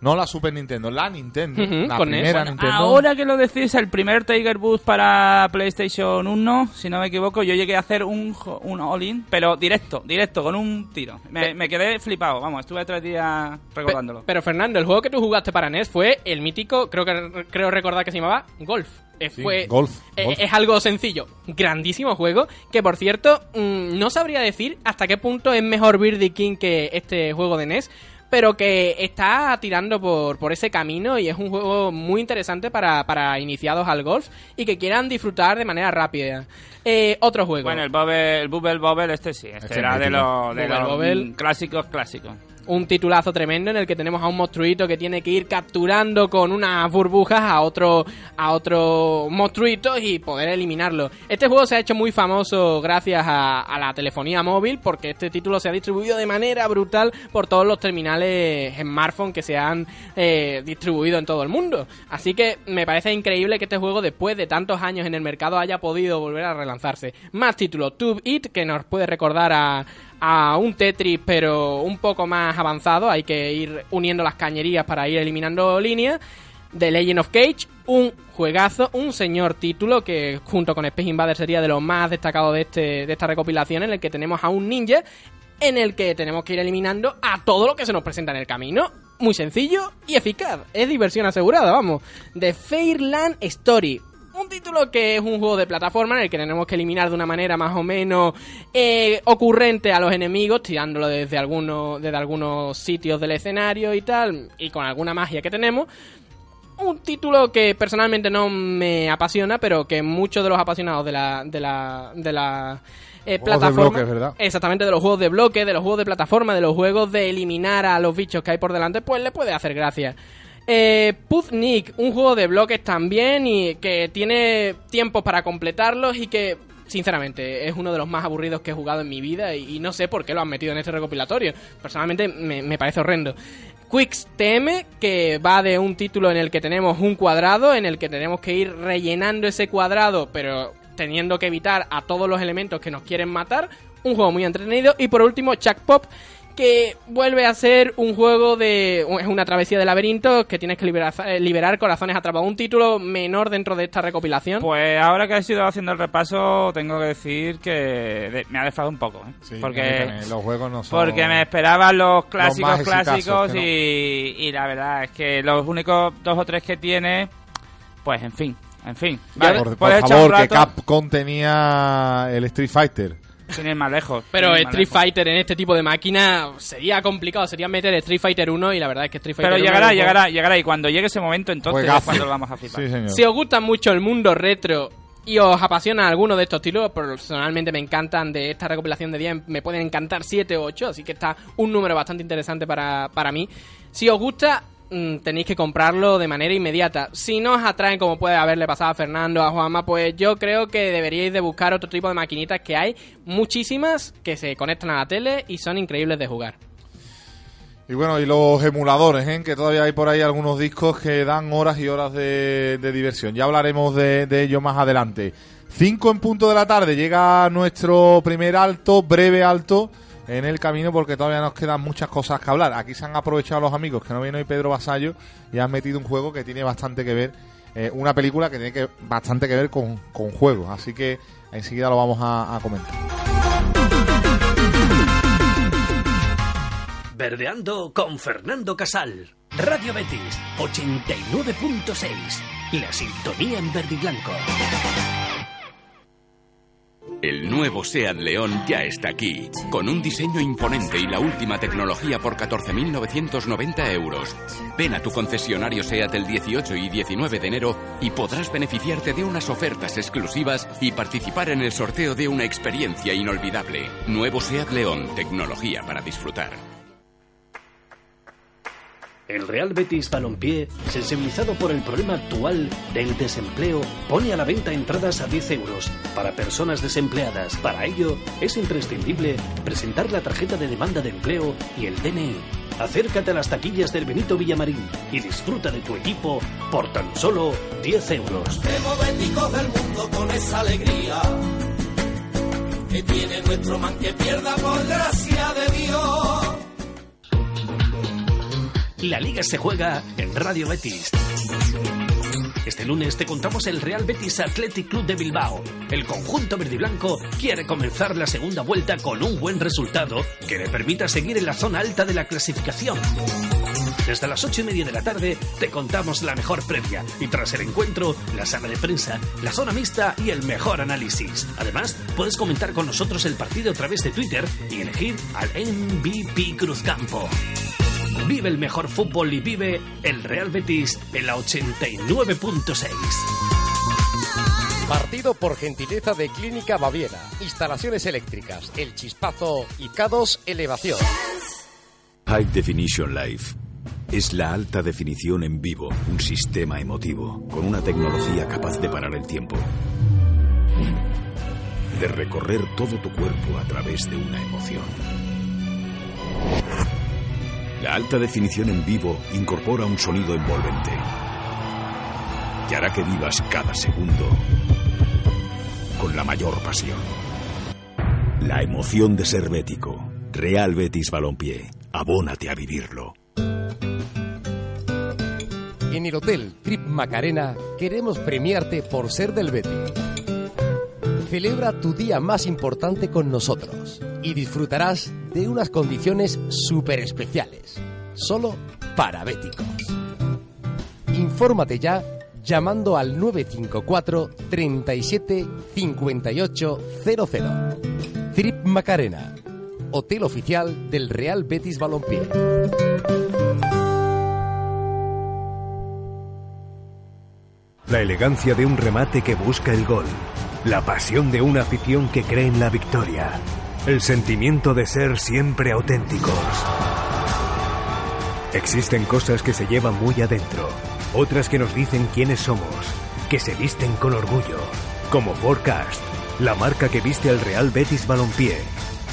no la Super Nintendo, la Nintendo, la con primera Bueno, Nintendo. Ahora que lo decís, el primer Tiger Boost para PlayStation 1, si no me equivoco, yo llegué a hacer un, un all-in, pero directo, directo, con un tiro. Me, me quedé flipado, vamos, estuve tres días Pe- recordándolo. pero Fernando, el juego que tú jugaste para NES fue el mítico, creo que creo recordar que se llamaba Golf. Eh, Sí, fue, Golf, eh, Golf. Es algo sencillo, grandísimo juego, que por cierto, mm, no sabría decir hasta qué punto es mejor Birdie King que este juego de NES, pero que está tirando por, por ese camino y es un juego muy interesante para, para iniciados al golf y que quieran disfrutar de manera rápida. Eh, otro juego. Bueno, el, Bobble, el Bubble Bobble, este sí, este, Este era de los, de Bubble los clásicos clásicos. Un titulazo tremendo en el que tenemos a un monstruito que tiene que ir capturando con unas burbujas a otro a otro monstruito y poder eliminarlo. Este juego se ha hecho muy famoso gracias a, a la telefonía móvil porque este título se ha distribuido de manera brutal por todos los terminales smartphone que se han eh, distribuido en todo el mundo. Así que me parece increíble que este juego después de tantos años en el mercado haya podido volver a relanzarse. Más títulos, Tube It que nos puede recordar a a un Tetris pero un poco más avanzado, hay que ir uniendo las cañerías para ir eliminando líneas. The Legend of Cage, un juegazo, un señor título que junto con Space Invader sería de los más destacados de, este, de esta recopilación en el que tenemos a un ninja en el que tenemos que ir eliminando a todo lo que se nos presenta en el camino. Muy sencillo y eficaz. Es diversión asegurada, vamos. The Fairland Story. Un título que es un juego de plataforma en el que tenemos que eliminar de una manera más o menos eh, ocurrente a los enemigos, tirándolo desde algunos, desde algunos sitios del escenario y tal, y con alguna magia que tenemos. Un título que personalmente no me apasiona, pero que muchos de los apasionados de la, de la, de la eh, Juegos de plataforma, bloques, exactamente de los juegos de bloque, de los juegos de plataforma, de los juegos de eliminar a los bichos que hay por delante, pues le puede hacer gracia. Eh, Puznik, un juego de bloques también y que tiene tiempos para completarlos y que, sinceramente, es uno de los más aburridos que he jugado en mi vida y, y no sé por qué lo han metido en este recopilatorio. Personalmente me, me parece horrendo. Quicks TM, que va de un título en el que tenemos un cuadrado, en el que tenemos que ir rellenando ese cuadrado, pero teniendo que evitar a todos los elementos que nos quieren matar. Un juego muy entretenido. Y por último, Chuck Pop, que vuelve a ser un juego de... es una travesía de laberinto que tienes que liberar, eh, liberar corazones atrapados. Un título menor dentro de esta recopilación. Pues ahora que he ido haciendo el repaso, tengo que decir que de- me ha defraudado un poco. ¿eh? Sí, porque, los juegos no son... porque me esperaban los clásicos clásicos no. y, y la verdad es que los únicos dos o tres que tiene, pues en fin, en fin. Vale, por, por favor, que Capcom tenía el Street Fighter. Sin ir más lejos. Pero más Street lejos. Fighter en este tipo de máquina sería complicado. Sería meter Street Fighter 1 y la verdad es que Street Fighter Pero 1 llegará, llegará, llegará. Y cuando llegue ese momento, entonces es Juegazo. cuando lo vamos a flipar. Sí, señor. Si os gusta mucho el mundo retro y os apasiona alguno de estos títulos, personalmente me encantan de esta recopilación de 10, me pueden encantar 7 o 8, así que está un número bastante interesante para, para mí. Si os gusta, tenéis que comprarlo de manera inmediata. Si no os atraen, como puede haberle pasado a Fernando, a Juanma, pues yo creo que deberíais de buscar otro tipo de maquinitas que hay, muchísimas, que se conectan a la tele y son increíbles de jugar. Y bueno, y los emuladores, ¿eh? que todavía hay por ahí algunos discos que dan horas y horas de, de diversión. Ya hablaremos de, de ello más adelante. 5 en punto de la tarde llega nuestro primer alto, breve alto, en el camino porque todavía nos quedan muchas cosas que hablar. Aquí se han aprovechado los amigos que no viene hoy Pedro Basallo y han metido un juego que tiene bastante que ver, eh, una película que tiene que, bastante que ver con, con juegos. Así que enseguida lo vamos a, a comentar. Verdeando con Fernando Casal. Radio Betis 89.6. La sintonía en verde y blanco. El nuevo SEAT León ya está aquí, con un diseño imponente y la última tecnología por 14.990 euros. Ven a tu concesionario SEAT el 18 y 19 de enero y podrás beneficiarte de unas ofertas exclusivas y participar en el sorteo de una experiencia inolvidable. Nuevo SEAT León, tecnología para disfrutar. El Real Betis Balompié, sensibilizado por el problema actual del desempleo, pone a la venta entradas a 10 euros para personas desempleadas. Para ello, es imprescindible presentar la tarjeta de demanda de empleo y el DNI. Acércate a las taquillas del Benito Villamarín y disfruta de tu equipo por tan solo 10 euros. La liga se juega en Radio Betis. Este lunes te contamos el Real Betis Athletic Club de Bilbao. El conjunto verde y blanco quiere comenzar la segunda vuelta con un buen resultado que le permita seguir en la zona alta de la clasificación. Desde las ocho y media de la tarde te contamos la mejor previa y tras el encuentro, la sala de prensa, la zona mixta y el mejor análisis. Además, puedes comentar con nosotros el partido a través de Twitter y elegir al MVP Cruzcampo. Vive el mejor fútbol y vive el Real Betis en la 89.6. Partido por gentileza de Clínica Baviera. Instalaciones eléctricas, El Chispazo y K2 Elevación. High Definition Life. Es la alta definición en vivo, un sistema emotivo, con una tecnología capaz de parar el tiempo. De recorrer todo tu cuerpo a través de una emoción. La alta definición en vivo incorpora un sonido envolvente que hará que vivas cada segundo con la mayor pasión. La emoción de ser bético. Real Betis Balompié. Abónate a vivirlo. En el Hotel Trip Macarena queremos premiarte por ser del Betis. Celebra tu día más importante con nosotros y disfrutarás de unas condiciones súper especiales, solo para béticos. Infórmate ya llamando al 954 37 58 00. Trip Macarena, hotel oficial del Real Betis Balompié. La elegancia de un remate que busca el gol. La pasión de una afición que cree en la victoria. El sentimiento de ser siempre auténticos. Existen cosas que se llevan muy adentro, otras que nos dicen quiénes somos, que se visten con orgullo, como Forecast, la marca que viste al Real Betis Balompié.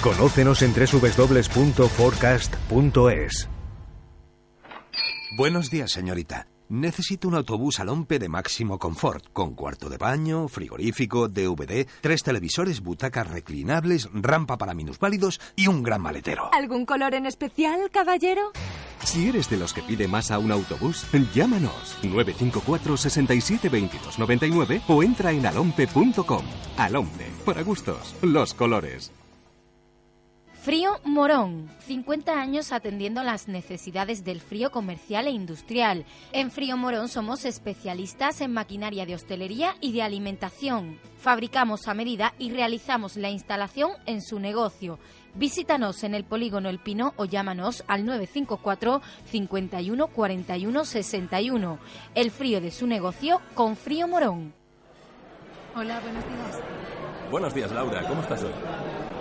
Conócenos en www.forecast.es. Buenos días, señorita. Necesito un autobús al Ompe de máximo confort, con cuarto de baño, frigorífico, DVD, tres televisores, butacas reclinables, rampa para minusválidos y un gran maletero. ¿Algún color en especial, caballero? Si eres de los que pide más a un autobús, llámanos 954 67 22 99 o entra en alompe.com. Alompe, para gustos, los colores. Frío Morón, 50 años atendiendo las necesidades del frío comercial e industrial. En Frío Morón somos especialistas en maquinaria de hostelería y de alimentación. Fabricamos a medida y realizamos la instalación en su negocio. Visítanos en el polígono El Pino o llámanos al 954 51 41 61. El frío de su negocio con Frío Morón. Hola, buenos días. Buenos días, Laura. ¿Cómo estás hoy?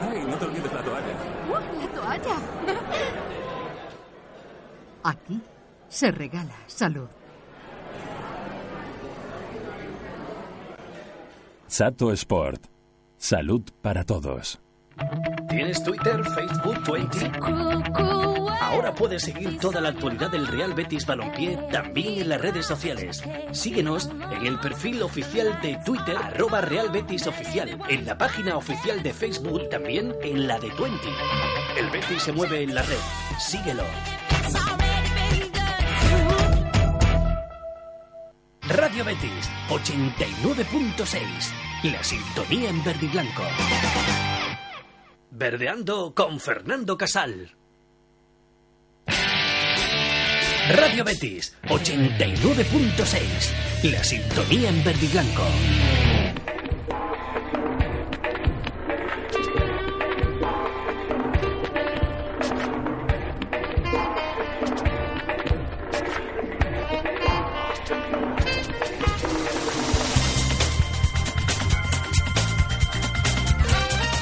Ay, no te olvides la toalla. ¡Uh, la toalla! Aquí se regala salud. Sato Sport. Salud para todos. ¿Tienes Twitter, Facebook, Twenty? Ahora puedes seguir toda la actualidad del Real Betis Balompié también en las redes sociales. Síguenos en el perfil oficial de Twitter, arroba Real Betis Oficial, en la página oficial de Facebook también en la de Twenty. El Betis se mueve en la red. Síguelo. Radio Betis 89.6. La sintonía en verde y blanco. Verdeando con Fernando Casal. Radio Betis 89.6. La sintonía en verde y blanco.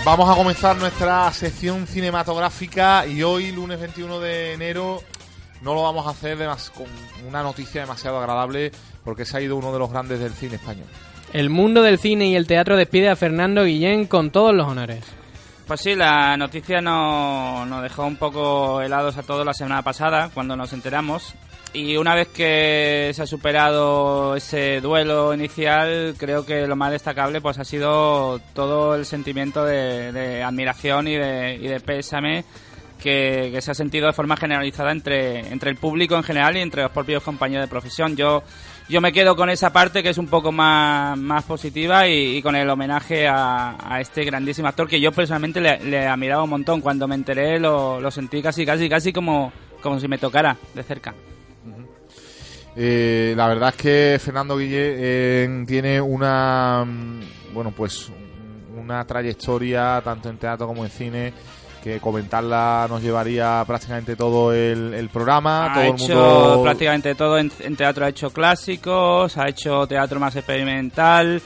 Vamos a comenzar nuestra sección cinematográfica y hoy, lunes 21 de enero, no lo vamos a hacer demas- con una noticia demasiado agradable porque se ha ido uno de los grandes del cine español. El mundo del cine y el teatro despide a Fernando Guillén con todos los honores. Pues sí, la noticia nos, nos dejó un poco helados a todos la semana pasada, cuando nos enteramos. Y una vez que se ha superado ese duelo inicial, creo que lo más destacable pues ha sido todo el sentimiento de, admiración y de, y de pésame que, se ha sentido de forma generalizada entre, entre el público en general y entre los propios compañeros de profesión. Yo, yo me quedo con esa parte que es un poco más, más positiva y, con el homenaje a, a este grandísimo actor que yo personalmente le, le admiraba un montón. Cuando me enteré lo, lo sentí casi, casi, casi como, como si me tocara de cerca. Eh, la verdad es que Fernando Guille eh, tiene una mm, bueno pues una trayectoria tanto en teatro como en cine que comentarla nos llevaría prácticamente todo el, el programa Ha todo el hecho mundo prácticamente todo en, en teatro, ha hecho clásicos, ha hecho teatro más experimental.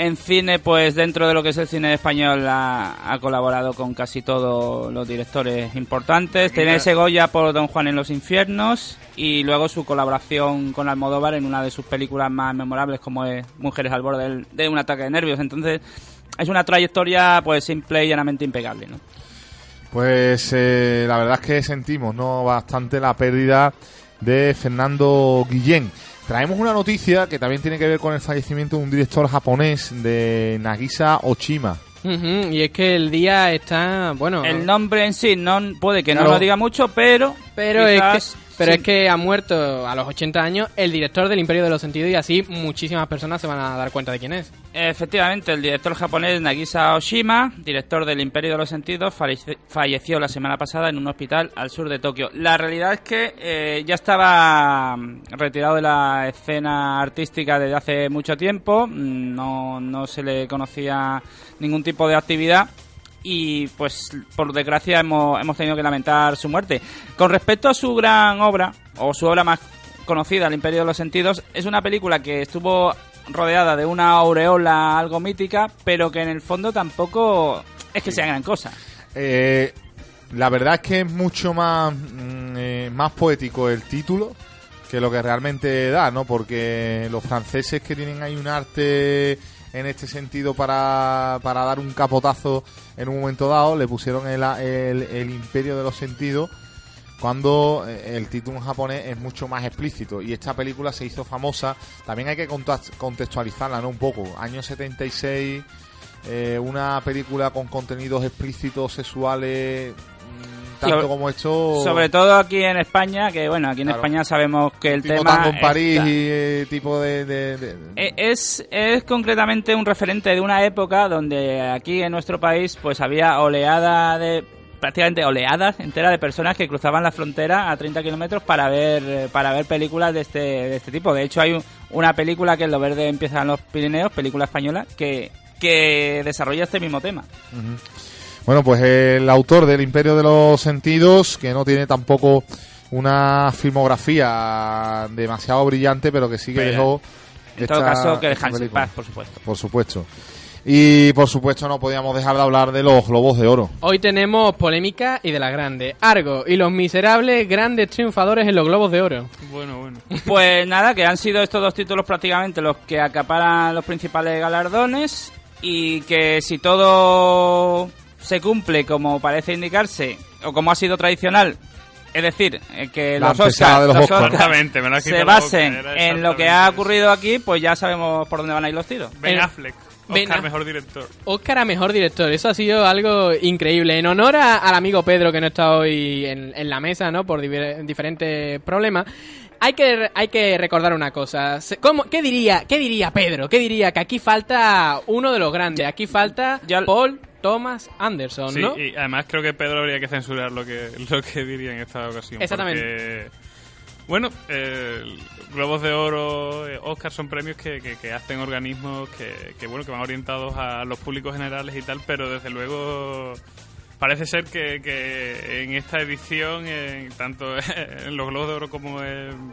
En cine, pues dentro de lo que es el cine español, ha, ha colaborado con casi todos los directores importantes. Tiene ese Goya por Don Juan en los Infiernos y luego su colaboración con Almodóvar en una de sus películas más memorables, como es Mujeres al borde del- de un ataque de nervios. Entonces, es una trayectoria, pues simple y llanamente impecable, ¿no? Pues eh, la verdad es que sentimos no bastante la pérdida de Fernando Guillén. Traemos una noticia que también tiene que ver con el fallecimiento de un director japonés de Nagisa Oshima. Ujú, y es que el día está, bueno... El nombre en sí no puede que no lo diga mucho, pero Pero, es que, pero sí. es que ha muerto a los 80 años el director del Imperio de los Sentidos y así muchísimas personas se van a dar cuenta de quién es. Efectivamente, el director japonés Nagisa Oshima, director del Imperio de los Sentidos, falleció- falleció la semana pasada en un hospital al sur de Tokio. La realidad es que eh, ya estaba mm, retirado de la escena artística desde hace mucho tiempo, mm, no, no se le conocía ningún tipo de actividad y pues por desgracia hemos, hemos tenido que lamentar su muerte. Con respecto a su gran obra, o su obra más conocida, El Imperio de los Sentidos, es una película que estuvo rodeada de una aureola algo mítica, pero que en el fondo tampoco es que sea gran cosa. Eh, la verdad es que es mucho más, mm, eh, más poético el título que lo que realmente da, ¿no? Porque los franceses que tienen ahí un arte en este sentido para, para dar un capotazo en un momento dado, le pusieron el, el, el imperio de los sentidos cuando eh, el título en japonés es mucho más explícito. Y esta película se hizo famosa. También hay que contextualizarla no un poco. Año 76 eh, una película con contenidos explícitos sexuales tanto Sobre- como esto Sobre todo aquí en España, que bueno, aquí en Claro. España sabemos que el tipo tema tango en París está- y eh, tipo de, de- de- Eh, Es, es concretamente un referente de una época donde aquí en nuestro país pues había oleada de prácticamente oleadas enteras de personas que cruzaban la frontera a 30 kilómetros para ver eh, para ver películas de este de este tipo. De hecho hay un- una película que en Lo Verde empieza en los Pirineos, película española que que desarrolla este mismo tema. Ujú. Bueno, pues el autor del Imperio de los Sentidos, que no tiene tampoco una filmografía demasiado brillante, pero que sí que Pero, dejó. en todo caso, que descanse en paz, por supuesto. Por supuesto. Y por supuesto no podíamos dejar de hablar de los Globos de Oro. Hoy tenemos polémica y de la grande. Argo y los miserables grandes triunfadores en los Globos de Oro. Bueno, bueno. Pues nada, que han sido estos dos títulos prácticamente los que acaparan los principales galardones y que si todo se cumple como parece indicarse o como ha sido tradicional, es decir, eh, que La los Oscars, de los los Oscars. Oscars Exactamente, me lo has se basen en lo que ha ocurrido aquí, pues ya sabemos por dónde van a ir los tiros. Ben Affleck, Ben Oscar mejor director. Oscar a mejor director, eso ha sido algo increíble. En honor a- al amigo Pedro que no está hoy en, en la mesa, ¿no? Por diferentes problemas. Hay que, hay que recordar una cosa. ¿Cómo, qué, diría, ¿Qué diría Pedro? ¿Qué diría? Que aquí falta uno de los grandes. Aquí falta Paul Thomas Anderson, Sí, ¿no? y además creo que Pedro habría que censurar lo que, lo que diría en esta ocasión. Exactamente. porque, bueno, eh, Globos de Oro, eh, Oscar son premios que, que- que hacen organismos que, que, bueno, que van orientados a los públicos generales y tal, pero desde luego parece ser que, en esta edición, tanto en los Globos de Oro como en,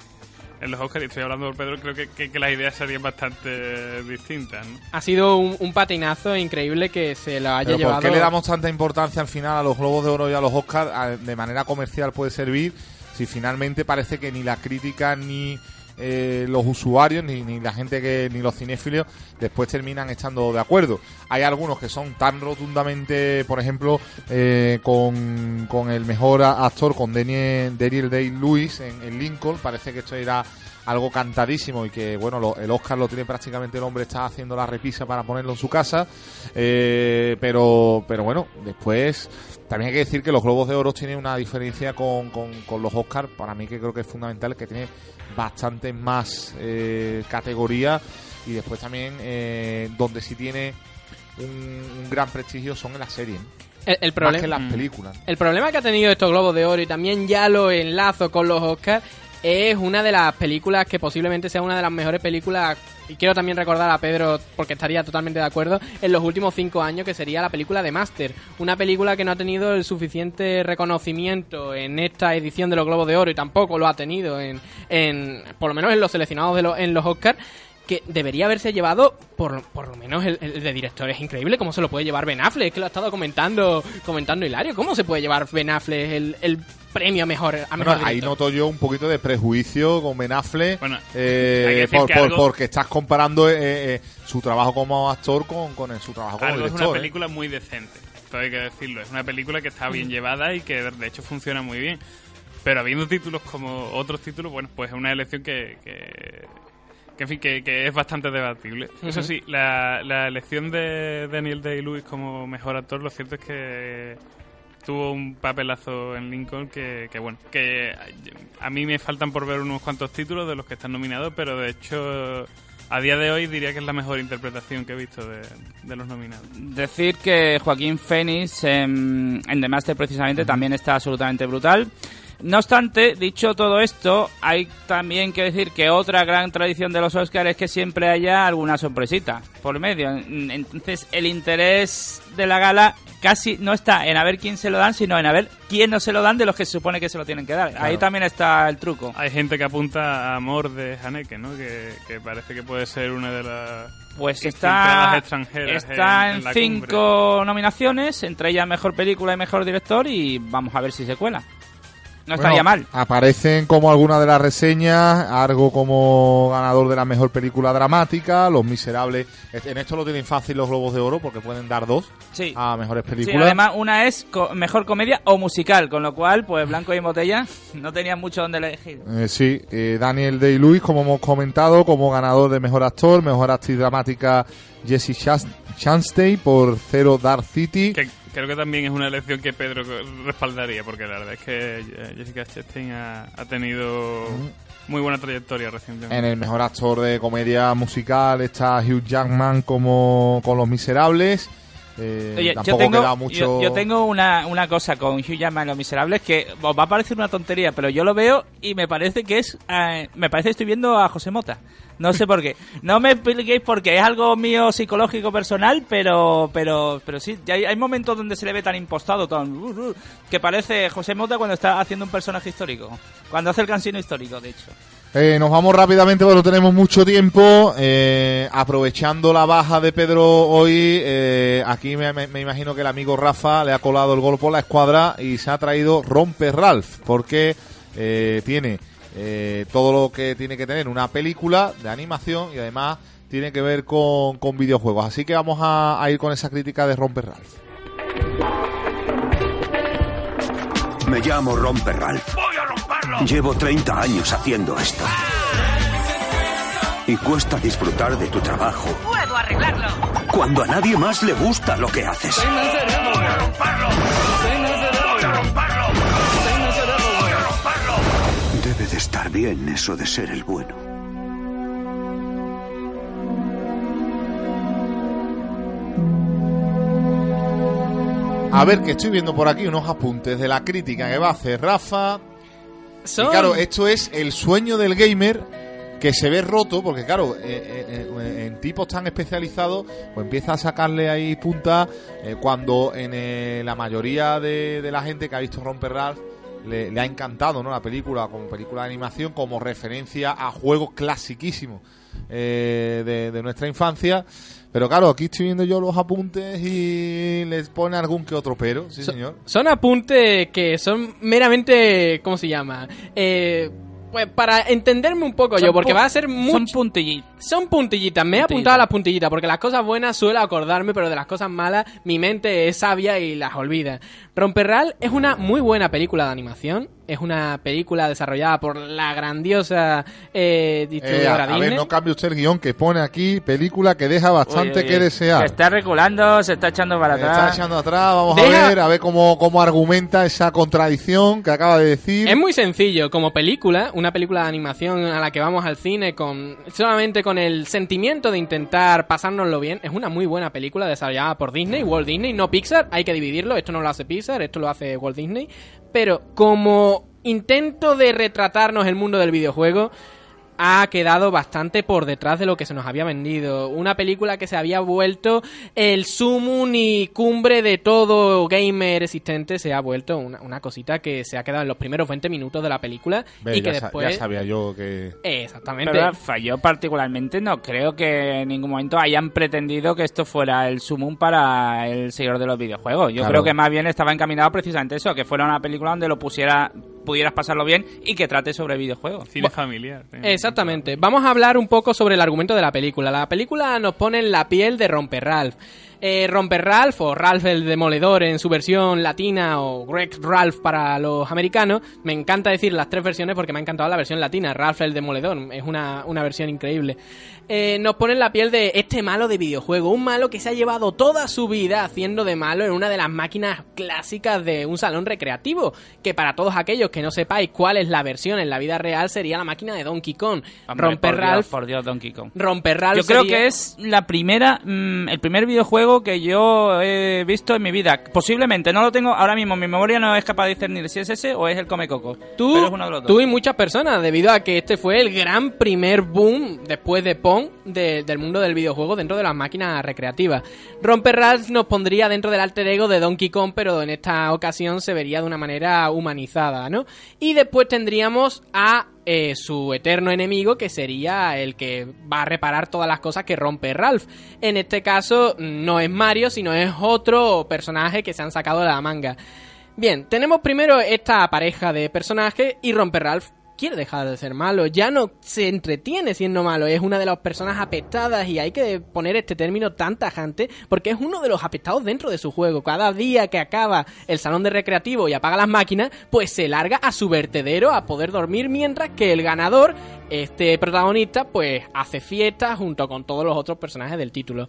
en los Oscars, y estoy hablando por Pedro, creo que, que- que las ideas serían bastante distintas. ¿no? Ha sido un, un patinazo increíble que se lo haya Pero llevado. ¿por qué le damos tanta importancia al final a los Globos de Oro y a los Oscars a- de manera comercial puede servir si finalmente parece que ni la crítica ni eh, los usuarios ni, ni la gente que ni los cinéfilos después terminan estando de acuerdo. Hay algunos que son tan rotundamente por ejemplo eh, con, con el mejor actor con Daniel, Daniel Day Lewis en, en Lincoln parece que esto era algo cantadísimo y que bueno el Oscar lo tiene prácticamente el hombre está haciendo la repisa para ponerlo en su casa eh, pero pero bueno después también hay que decir que los Globos de Oro tienen una diferencia con, con, con los Oscars para mí que creo que es fundamental que tiene bastante más eh, categoría y después también eh, donde sí tiene un, un gran prestigio son en las series. El, el más problema- que en las Mm. películas El problema que ha tenido estos Globos de Oro y también ya lo enlazo con los Oscars es una de las películas que posiblemente sea una de las mejores películas y quiero también recordar a Pedro porque estaría totalmente de acuerdo en los últimos cinco años que sería la película de Master. Una película que no ha tenido el suficiente reconocimiento en esta edición de los Globos de Oro y tampoco lo ha tenido en, en por lo menos en los seleccionados de los, en los Oscars que debería haberse llevado por, por lo menos el, el de director es increíble cómo se lo puede llevar Ben Affleck es que lo ha estado comentando comentando Hilario cómo se puede llevar Ben Affleck el, el premio a mejor a mejor Bueno, ahí noto yo un poquito de prejuicio con Ben Affleck, eh, por- por- algo- porque estás comparando eh, eh, su trabajo como actor con, con el- su trabajo como Algo es director. una ¿eh? película muy decente, todo hay que decirlo. Es una película que está bien llevada y que de hecho funciona muy bien. Pero habiendo títulos como otros títulos, bueno, pues es una elección que, que, que, en fin, que, que es bastante debatible. Eso sí, la, la elección de Daniel Day-Lewis como mejor actor, lo cierto es que tuvo un papelazo en Lincoln que, que, bueno, que a mí me faltan por ver unos cuantos títulos de los que están nominados, pero de hecho a día de hoy diría que es la mejor interpretación que he visto de, de los nominados. Decir que Joaquín Phoenix en, en The Master precisamente también está absolutamente brutal. No obstante, dicho todo esto, hay también que decir que otra gran tradición de los Oscars es que siempre haya alguna sorpresita por medio. En- Entonces, el interés de la gala casi no está en a ver quién se lo dan, sino en a ver quién no se lo dan de los que se supone que se lo tienen que dar. Ahí también está el truco. Hay gente que apunta a Amor de Haneke, ¿no? Que, que parece que puede ser una de las Pues está, extranjeras está en, cinco nominaciones, entre ellas Mejor Película y Mejor Director, y vamos a ver si se cuela. No Bueno, estaría mal. Aparecen como algunas de las reseñas, algo como ganador de la mejor película dramática, Los Miserables. En esto lo tienen fácil los Globos de Oro porque pueden dar dos Sí. a mejores Sí, películas. además una es co- Mejor Comedia o Musical, con lo cual, pues Blanco y Botella no tenían mucho donde elegir. Eh, sí, eh, Daniel Day-Lewis, como hemos comentado, como ganador de Mejor Actor, Mejor Actriz Dramática Jessie Chas- Chastain por Zero Dark City. Creo que también es una elección que Pedro respaldaría, porque la verdad es que eh, Jessica Chastain ha, ha tenido muy buena trayectoria recientemente. En el Mejor Actor de Comedia Musical está Hugh Jackman como con Los Miserables. Eh, Oye, yo tengo, queda mucho... yo, yo tengo una, una cosa con Hugh Jackman en Los Miserables que os va a parecer una tontería, pero yo lo veo y me parece que es... eh, me parece que estoy viendo a José Mota. No sé por qué. No me expliquéis por qué. Es algo mío psicológico personal, pero pero pero sí. Hay, hay momentos donde se le ve tan impostado, tan... uh, uh, que parece José Mota cuando está haciendo un personaje histórico. Cuando hace el cansino histórico, de hecho. Eh, nos vamos rápidamente porque no tenemos mucho tiempo. Eh, aprovechando la baja de Pedro hoy, eh, aquí me, me- me imagino que el amigo Rafa le ha colado el gol por la escuadra y se ha traído Rompe Ralph, porque eh, tiene eh, todo lo que tiene que tener una película de animación y además tiene que ver con, con videojuegos. Así que vamos a, a ir con esa crítica de Rompe Ralph. Me llamo Romper Ralph. Llevo 30 años haciendo esto. Y cuesta disfrutar de tu trabajo Puedo arreglarlo. cuando a nadie más le gusta lo que haces. ¡Voy a romperlo! ¡Voy a romperlo! ¡Voy a romperlo! Debe de estar bien eso de ser el bueno. A ver, que estoy viendo por aquí unos apuntes de la crítica que va a hacer Rafa. Son- Y claro, esto es el sueño del gamer que se ve roto, porque claro, eh, eh, eh, en tipos tan especializados, pues empieza a sacarle ahí punta cuando en la mayoría de, de la gente que ha visto Romper Ralph le, le ha encantado ¿no? la película como película de animación, como referencia a juegos clasiquísimos de, de nuestra infancia. Pero claro, aquí estoy viendo yo los apuntes y les pone algún que otro pero, sí señor. Son apuntes que son meramente, ¿cómo se llama? Eh, pues para entenderme un poco Son yo, porque va a ser mucho... Son puntillitas. Son puntillitas, me he apuntado a las puntillitas, porque las cosas buenas suelo acordarme, pero de las cosas malas mi mente es sabia y las olvida. Romperral es una muy buena película de animación, es una película desarrollada por la grandiosa eh, Eh, distribuidora a, a ver, no cambie usted el guion que pone aquí, película que deja bastante Oye, oye, que desear. Se está reculando, se está echando para Se atrás. está echando atrás, vamos Deja- a ver, a ver cómo, cómo argumenta esa contradicción que acaba de decir. Es muy sencillo, como película, una película de animación a la que vamos al cine con solamente con el sentimiento de intentar pasárnoslo bien, es una muy buena película desarrollada por Disney, Walt Disney, no Pixar, hay que dividirlo, esto no lo hace Pixar, esto lo hace Walt Disney, pero como intento de retratarnos el mundo del videojuego, ha quedado bastante por detrás de lo que se nos había vendido. Una película que se había vuelto el sumum y cumbre de todo gamer existente, se ha vuelto una, una cosita que se ha quedado en los primeros 20 minutos de la película Ve, y que después... ya sabía yo que... Exactamente. Pero falló particularmente, no creo que en ningún momento hayan pretendido que esto fuera el sumum para el seguidor de los videojuegos. Yo Claro. creo que más bien estaba encaminado precisamente eso, que fuera una película donde lo pusiera, pudieras pasarlo bien y que trate sobre videojuegos. Cine familiar. sí. Exactamente. Vamos a hablar un poco sobre el argumento de la película. La película nos pone en la piel de Romper Ralph. Eh, Romper Ralph o Ralph el Demoledor en su versión latina o Greg Ralph para los americanos. Me encanta decir las tres versiones porque me ha encantado la versión latina. Ralph el Demoledor es una, una versión increíble. Eh, nos pone en la piel de este malo de videojuego. Un malo que se ha llevado toda su vida haciendo de malo en una de las máquinas clásicas de un salón recreativo. Que para todos aquellos que no sepáis cuál es la versión en la vida real sería la máquina de Donkey Kong. Hombre, Romper por Dios, Ralph. por Dios, Donkey Kong. Romper Ralph Yo creo sería- que es la primera, mm, el primer videojuego que yo he visto en mi vida. Posiblemente, no lo tengo ahora mismo, mi memoria no es capaz de discernir si es ese o es el Come Coco. Tú, Pero es uno de los dos. tú y muchas personas, debido a que este fue el gran primer boom después de Pong de- del mundo del videojuego dentro de las máquinas recreativas. Romper Ralph nos pondría dentro del alter ego de Donkey Kong, pero en esta ocasión se vería de una manera humanizada, ¿no? Y después tendríamos a eh, su eterno enemigo, que sería el que va a reparar todas las cosas que rompe Ralph. En este caso, no es Mario, sino es otro personaje que se han sacado de la manga. Bien, tenemos primero esta pareja de personajes y Romper Ralph quiere dejar de ser malo, ya no se entretiene siendo malo, es una de las personas apestadas y hay que poner este término tan tajante porque es uno de los apestados dentro de su juego. Cada día que acaba el salón de recreativo y apaga las máquinas, pues se larga a su vertedero a poder dormir mientras que el ganador, este protagonista, pues hace fiesta junto con todos los otros personajes del título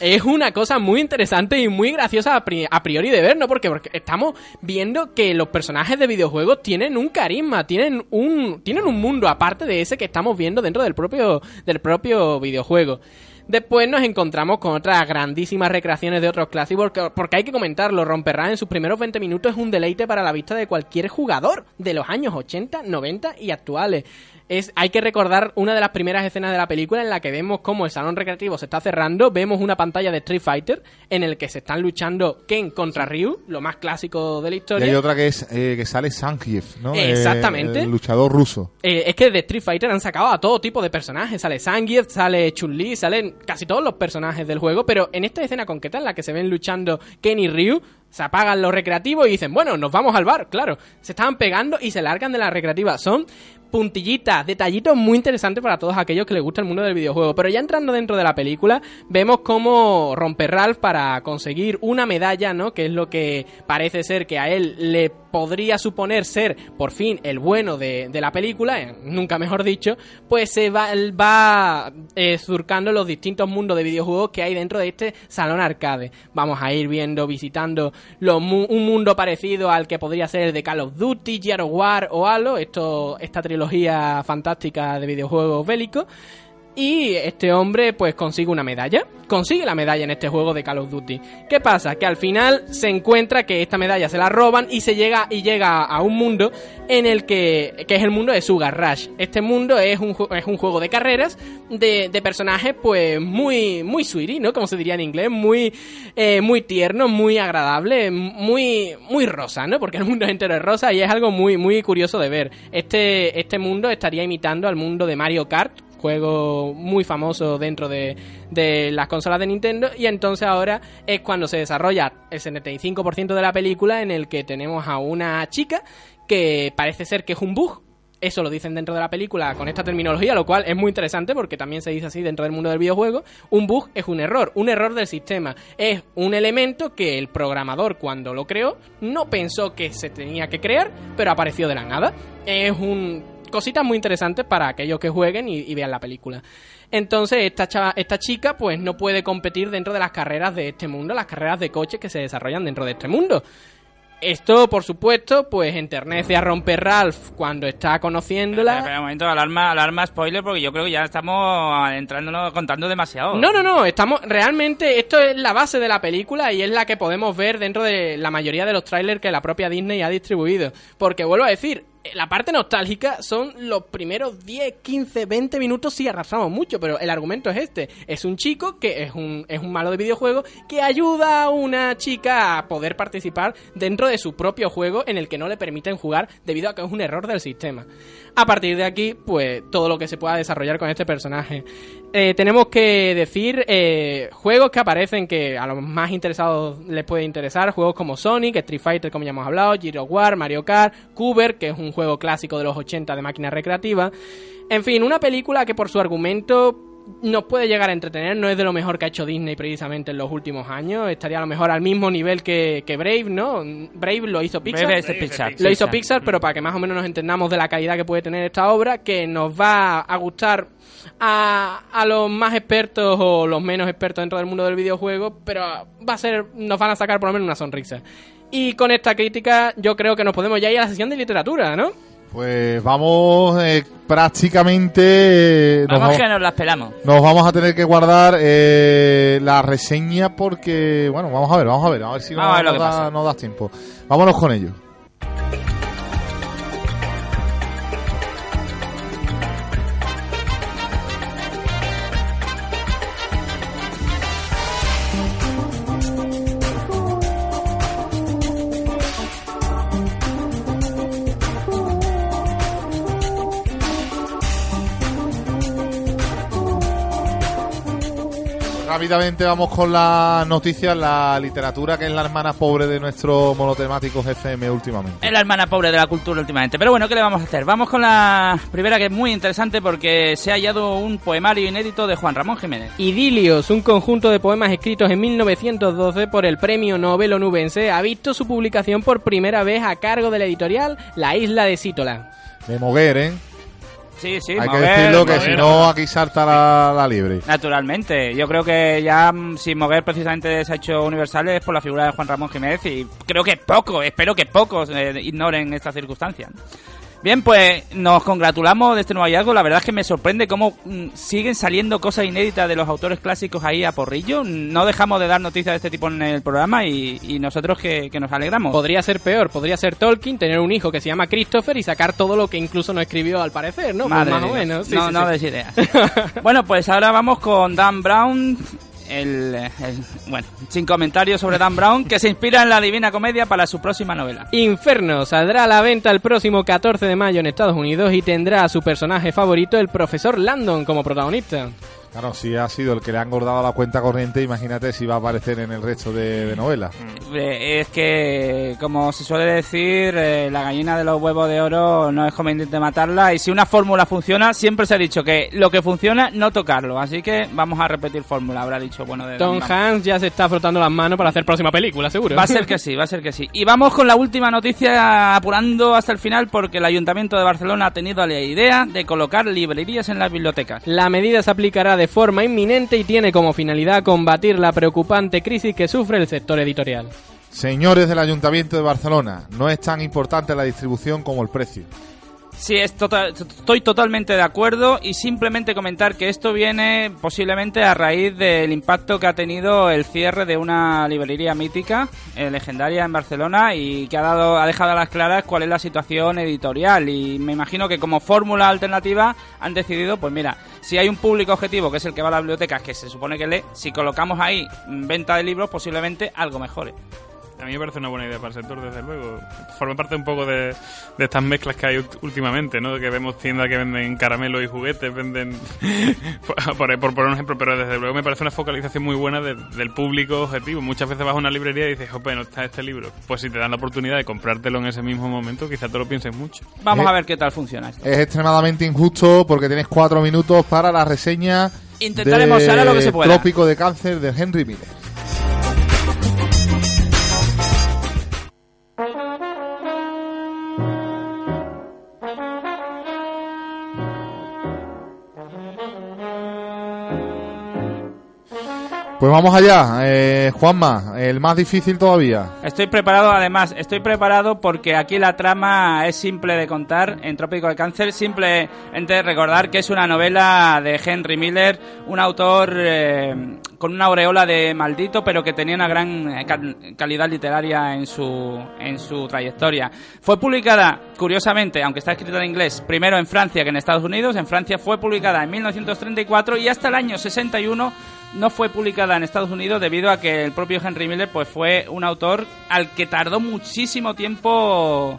es una cosa muy interesante y muy graciosa a, pri- a priori de ver, ¿no? Porque, estamos viendo que los personajes de videojuegos tienen un carisma, tienen un, tienen un mundo aparte de ese que estamos viendo dentro del propio, del propio videojuego. Después nos encontramos con otras grandísimas recreaciones de otros clásicos, porque, hay que comentarlo, Romperrán en sus primeros 20 minutos es un deleite para la vista de cualquier jugador de los años 80, 90 y actuales. Es, hay que recordar una de las primeras escenas de la película en la que vemos cómo el salón recreativo se está cerrando, vemos una pantalla de Street Fighter en el que se están luchando Ken contra Ryu, lo más clásico de la Y historia. hay otra que es eh, que sale Zangief, ¿no? Eh, Exactamente. el luchador ruso. Eh, es que de Street Fighter han sacado a todo tipo de personajes. Sale Zangief, sale Chun-Li, salen casi todos los personajes del juego. Pero en esta escena concreta en la que se ven luchando Ken y Ryu, se apagan los recreativos y dicen, bueno, nos vamos al bar, claro. Se estaban pegando y se largan de la recreativa. Son puntillitas, detallitos muy interesantes para todos aquellos que les gusta el mundo del videojuego. Pero ya entrando dentro de la película, vemos cómo romper Ralph para conseguir una medalla, ¿no? Que es lo que parece ser que a él le podría suponer ser por fin el bueno de, de la película, eh, nunca mejor dicho, pues se va, va eh, surcando los distintos mundos de videojuegos que hay dentro de este salón arcade. Vamos a ir viendo, visitando un mundo parecido al que podría ser el de Call of Duty, Gears of War o Halo, esto, esta trilogía fantástica de videojuegos bélicos. Y este hombre pues consigue una medalla. Consigue la medalla en este juego de Call of Duty. ¿Qué pasa? Que al final se encuentra que esta medalla se la roban y se llega y llega a un mundo en el que, que es el mundo de Sugar Rush. Este mundo es un, es un juego de carreras de, de personajes pues muy muy sweetie, ¿no? Como se diría en inglés, muy eh, muy tierno, muy agradable, muy muy rosa, ¿no? Porque el mundo entero es rosa y es algo muy muy curioso de ver. Este este mundo estaría imitando al mundo de Mario Kart juego muy famoso dentro de, de las consolas de Nintendo y entonces ahora es cuando se desarrolla el 75% de la película en el que tenemos a una chica que parece ser que es un bug eso lo dicen dentro de la película con esta terminología, lo cual es muy interesante porque también se dice así dentro del mundo del videojuego. Un bug es un error, un error del sistema. Es un elemento que el programador cuando lo creó no pensó que se tenía que crear, pero apareció de la nada. Es un cositas muy interesantes para aquellos que jueguen y, y vean la película. Entonces, esta, chava- esta chica pues no puede competir dentro de las carreras de este mundo, las carreras de coches que se desarrollan dentro de este mundo. Esto, por supuesto, pues enternece a Romper Ralph cuando está conociéndola. Espera un momento, alarma, alarma spoiler, porque yo creo que ya estamos entrando contando demasiado. No, no, no, estamos realmente esto es la base de la película y es la que podemos ver dentro de la mayoría de los trailers que la propia Disney ha distribuido, porque vuelvo a decir, la parte nostálgica son los primeros 10, 15, 20 minutos si arrastramos mucho, pero el argumento es este, es un chico que es un es un malo de videojuego que ayuda a una chica a poder participar dentro de su propio juego en el que no le permiten jugar debido a que es un error del sistema. A partir de aquí, pues todo lo que se pueda desarrollar con este personaje. Eh, tenemos que decir eh, juegos que aparecen que a los más interesados les puede interesar. Juegos como Sonic, Street Fighter, como ya hemos hablado, of War, Mario Kart, Cuber, que es un juego clásico de los 80 de máquina recreativa. En fin, una película que por su argumento nos puede llegar a entretener, no es de lo mejor que ha hecho Disney precisamente en los últimos años, estaría a lo mejor al mismo nivel que, que Brave, ¿no? Brave lo hizo Pixar. Brave es de Pixar, Lo hizo Pixar. Pixar, pero para que más o menos nos entendamos de la calidad que puede tener esta obra, que nos va a gustar a, a los más expertos o los menos expertos dentro del mundo del videojuego, pero va a ser, nos van a sacar por lo menos una sonrisa. Y con esta crítica yo creo que nos podemos ya ir a la sesión de literatura, ¿no? Pues vamos eh, prácticamente... eh, nos Vamos vamos- que nos las pelamos. Nos vamos a tener que guardar eh, la reseña porque, bueno, vamos a ver, vamos a ver, a ver si Vamos a ver nos, da, nos das tiempo. Vámonos con ello. Rápidamente vamos con las noticias, la literatura que es la hermana pobre de nuestro monotemático FM últimamente. Es la hermana pobre de la cultura últimamente. Pero bueno, ¿qué le vamos a hacer? Vamos con la primera que es muy interesante porque se ha hallado un poemario inédito de Juan Ramón Jiménez. Idilios, un conjunto de poemas escritos en 1912 por el premio Nobel onubense, ha visto su publicación por primera vez a cargo de la editorial La Isla de Sítola. De Moguer, ¿eh? Sí, sí, Hay que Moguer, decirlo que si no aquí salta la, la libre. Naturalmente, yo creo que ya mm, si Moguer precisamente se ha hecho universal es por la figura de Juan Ramón Jiménez y creo que pocos, espero que pocos eh, ignoren esta circunstancia. Bien, pues nos congratulamos de este nuevo hallazgo. La verdad es que me sorprende cómo mm, siguen saliendo cosas inéditas de los autores clásicos ahí a porrillo. No dejamos de dar noticias de este tipo en el programa y, y nosotros que, que nos alegramos. Podría ser peor, podría ser Tolkien, tener un hijo que se llama Christopher y sacar todo lo que incluso no escribió al parecer, ¿no? Pues Madre más de o menos. Sí, no, sí, no sí. des ideas. bueno, pues ahora vamos con Dan Brown. El, bueno, sin comentarios sobre Dan Brown, que se inspira en la Divina Comedia para su próxima novela. Inferno saldrá a la venta el próximo 14 de mayo en Estados Unidos y tendrá a su personaje favorito, el profesor Landon, como protagonista. Claro, si ha sido el que le han engordado la cuenta corriente, imagínate si va a aparecer en el resto de, de novelas. Eh, es que, como se suele decir, eh, la gallina de los huevos de oro no es conveniente matarla. Y si una fórmula funciona, siempre se ha dicho que lo que funciona, no tocarlo. Así que vamos a repetir fórmula, habrá dicho bueno de Tom. Hanks ya se está frotando las manos para hacer próxima película, seguro. Va a ser que sí, va a ser que sí. Y vamos con la última noticia apurando hasta el final porque el Ayuntamiento de Barcelona ha tenido la idea de colocar librerías en las bibliotecas. La medida se aplicará de forma inminente y tiene como finalidad combatir la preocupante crisis que sufre el sector editorial. Señores del Ayuntamiento de Barcelona, no es tan importante la distribución como el precio. Sí, es tota- estoy totalmente de acuerdo y simplemente comentar que esto viene posiblemente a raíz del impacto que ha tenido el cierre de una librería mítica, eh, legendaria en Barcelona y que ha dado ha dejado a las claras cuál es la situación editorial y me imagino que como fórmula alternativa han decidido, pues mira, si hay un público objetivo que es el que va a las bibliotecas, que se supone que lee, si colocamos ahí venta de libros, posiblemente algo mejore. A mí me parece una buena idea para el sector, desde luego. Forma parte un poco de, de estas mezclas que hay últimamente, ¿no? Que vemos tiendas que venden caramelos y juguetes, venden... por, por, por poner un ejemplo, pero desde luego me parece una focalización muy buena de- del público objetivo. Muchas veces vas a una librería y dices, jope, no está este libro. Pues si te dan la oportunidad de comprártelo en ese mismo momento, quizá te lo pienses mucho. Vamos a ver qué tal funciona esto. Es extremadamente injusto porque tienes cuatro minutos para la reseña Intentaremos de ahora lo que se pueda. Trópico de Cáncer de Henry Miller. Pues vamos allá, eh, Juanma, el más difícil todavía. Estoy preparado, además, estoy preparado porque aquí la trama es simple de contar en Trópico de Cáncer. Simplemente recordar que es una novela de Henry Miller, un autor eh, con una aureola de maldito, pero que tenía una gran eh, cal- calidad literaria en su, en su trayectoria. Fue publicada, curiosamente, aunque está escrita en inglés, primero en Francia que en Estados Unidos. En Francia fue publicada en 1934 y hasta el año 61 no fue publicada en Estados Unidos debido a que el propio Henry Miller pues fue un autor al que tardó muchísimo tiempo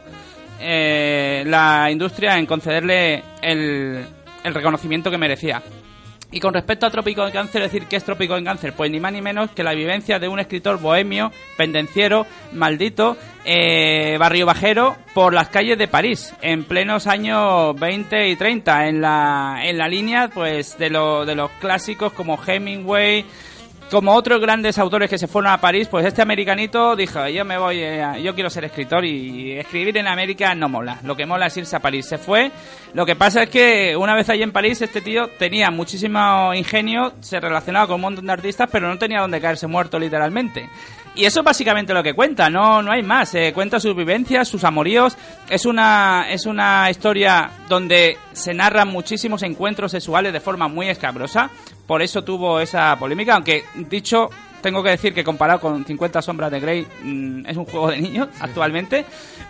eh, la industria en concederle el, el reconocimiento que merecía. Y con respecto a Trópico de Cáncer, decir que es Trópico de Cáncer, pues ni más ni menos que la vivencia de un escritor bohemio, pendenciero, maldito, eh, barrio bajero, por las calles de París, en plenos años 20 y 30, en la, en la línea pues de, lo- de los clásicos como Hemingway, como otros grandes autores que se fueron a París, pues este americanito dijo, yo me voy, eh, yo quiero ser escritor y escribir en América no mola, lo que mola es irse a París. Se fue, lo que pasa es que una vez allí en París este tío tenía muchísimo ingenio, se relacionaba con un montón de artistas, pero no tenía donde caerse muerto literalmente. Y eso es básicamente lo que cuenta, no, no hay más. Eh, cuenta sus vivencias, sus amoríos. Es una, es una historia donde se narran muchísimos encuentros sexuales de forma muy escabrosa. Por eso tuvo esa polémica, aunque dicho, tengo que decir que comparado con 50 sombras de Grey mm, es un juego de niños actualmente.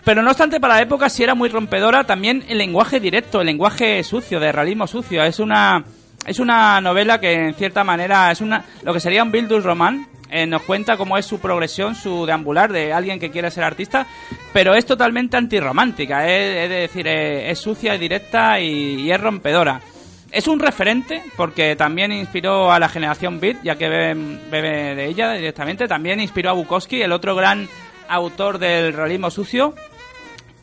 Pero no obstante, para la época sí era muy rompedora también el lenguaje directo, el lenguaje sucio, de realismo sucio. Es una, es una novela que en cierta manera es una, lo que sería un Bildus Roman, eh, nos cuenta cómo es su progresión, su deambular de alguien que quiere ser artista, pero es totalmente antirromántica, eh, es decir, eh, es sucia, es directa y, y es rompedora. Es un referente porque también inspiró a la generación Beat, ya que bebe, bebe de ella directamente. También inspiró a Bukowski, el otro gran autor del realismo sucio.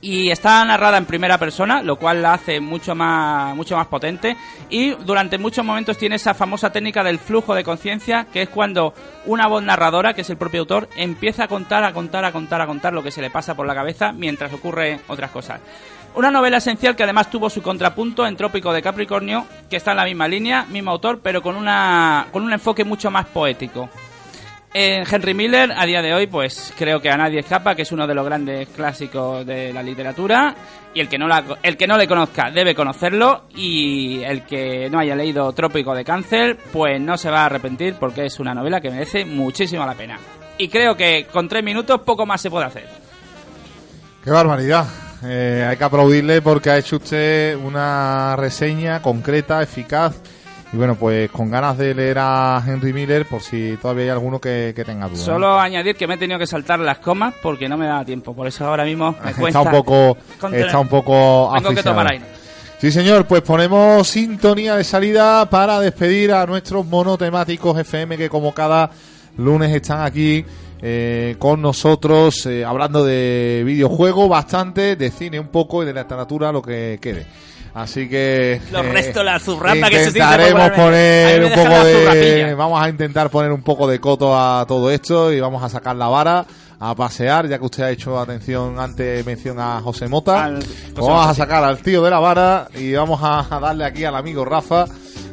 Y está narrada en primera persona, lo cual la hace mucho más, mucho más potente. Y durante muchos momentos tiene esa famosa técnica del flujo de conciencia, que es cuando una voz narradora, que es el propio autor, empieza a contar, a contar, a contar, a contar lo que se le pasa por la cabeza mientras ocurre otras cosas. Una novela esencial que además tuvo su contrapunto en Trópico de Capricornio, que está en la misma línea, mismo autor, pero con, una, con un enfoque mucho más poético. En Henry Miller, a día de hoy, pues creo que a nadie escapa, que es uno de los grandes clásicos de la literatura. Y el que no, la, el que no le conozca debe conocerlo. Y el que no haya leído Trópico de Cáncer, pues no se va a arrepentir porque es una novela que merece muchísimo la pena. Y creo que con tres minutos poco más se puede hacer. Qué barbaridad. Eh, hay que aplaudirle porque ha hecho usted una reseña concreta, eficaz y bueno, pues con ganas de leer a Henry Miller por si todavía hay alguno que, que tenga dudas. Solo añadir que me he tenido que saltar las comas porque no me da tiempo. Por eso ahora mismo me cuesta. está un poco, contener. está un poco Tengo que tomar aire. Sí, señor, pues ponemos sintonía de salida para despedir a nuestros monotemáticos FM que como cada lunes están aquí eh, con nosotros eh, hablando de videojuegos bastante, de cine un poco y de literatura lo que quede. Así que Los eh, restos, la zurrapa que se dice intentaremos poner un poco de vamos a intentar poner un poco de coto a todo esto y vamos a sacar la vara a pasear, ya que usted ha hecho atención antes mención a José Mota. Al- vamos a sacar al tío de la vara y vamos a, a darle aquí al amigo Rafa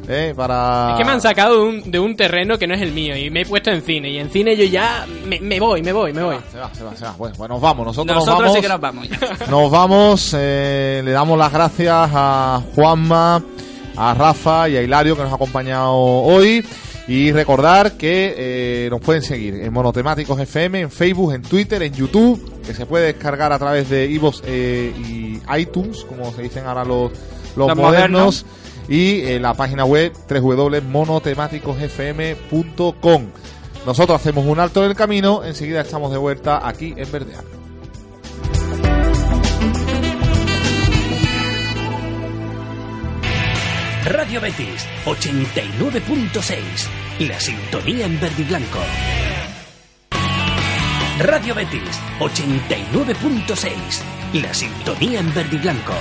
¿eh? Para... Es que me han sacado de un, de un terreno que no es el mío y me he puesto en cine. Y en cine yo ya me, me voy, me voy, me voy. Se va, se va, se va. Bueno, pues nos vamos. Nosotros, Nosotros nos vamos. sí que nos vamos. ya. Nos vamos, eh, le damos las gracias a Juanma, a Rafa y a Hilario que nos ha acompañado hoy. Y recordar que eh, nos pueden seguir en Monotemáticos FM, en Facebook, en Twitter, en YouTube, que se puede descargar a través de iVoox eh, y iTunes, como se dicen ahora los, los, Los modernos, y en la página web www.monotemáticosfm.com. Nosotros hacemos un alto en el camino, enseguida estamos de vuelta aquí en Verdeano. Radio Betis 89.6. La sintonía en verde y blanco. Radio Betis 89.6. La sintonía en verde y blanco.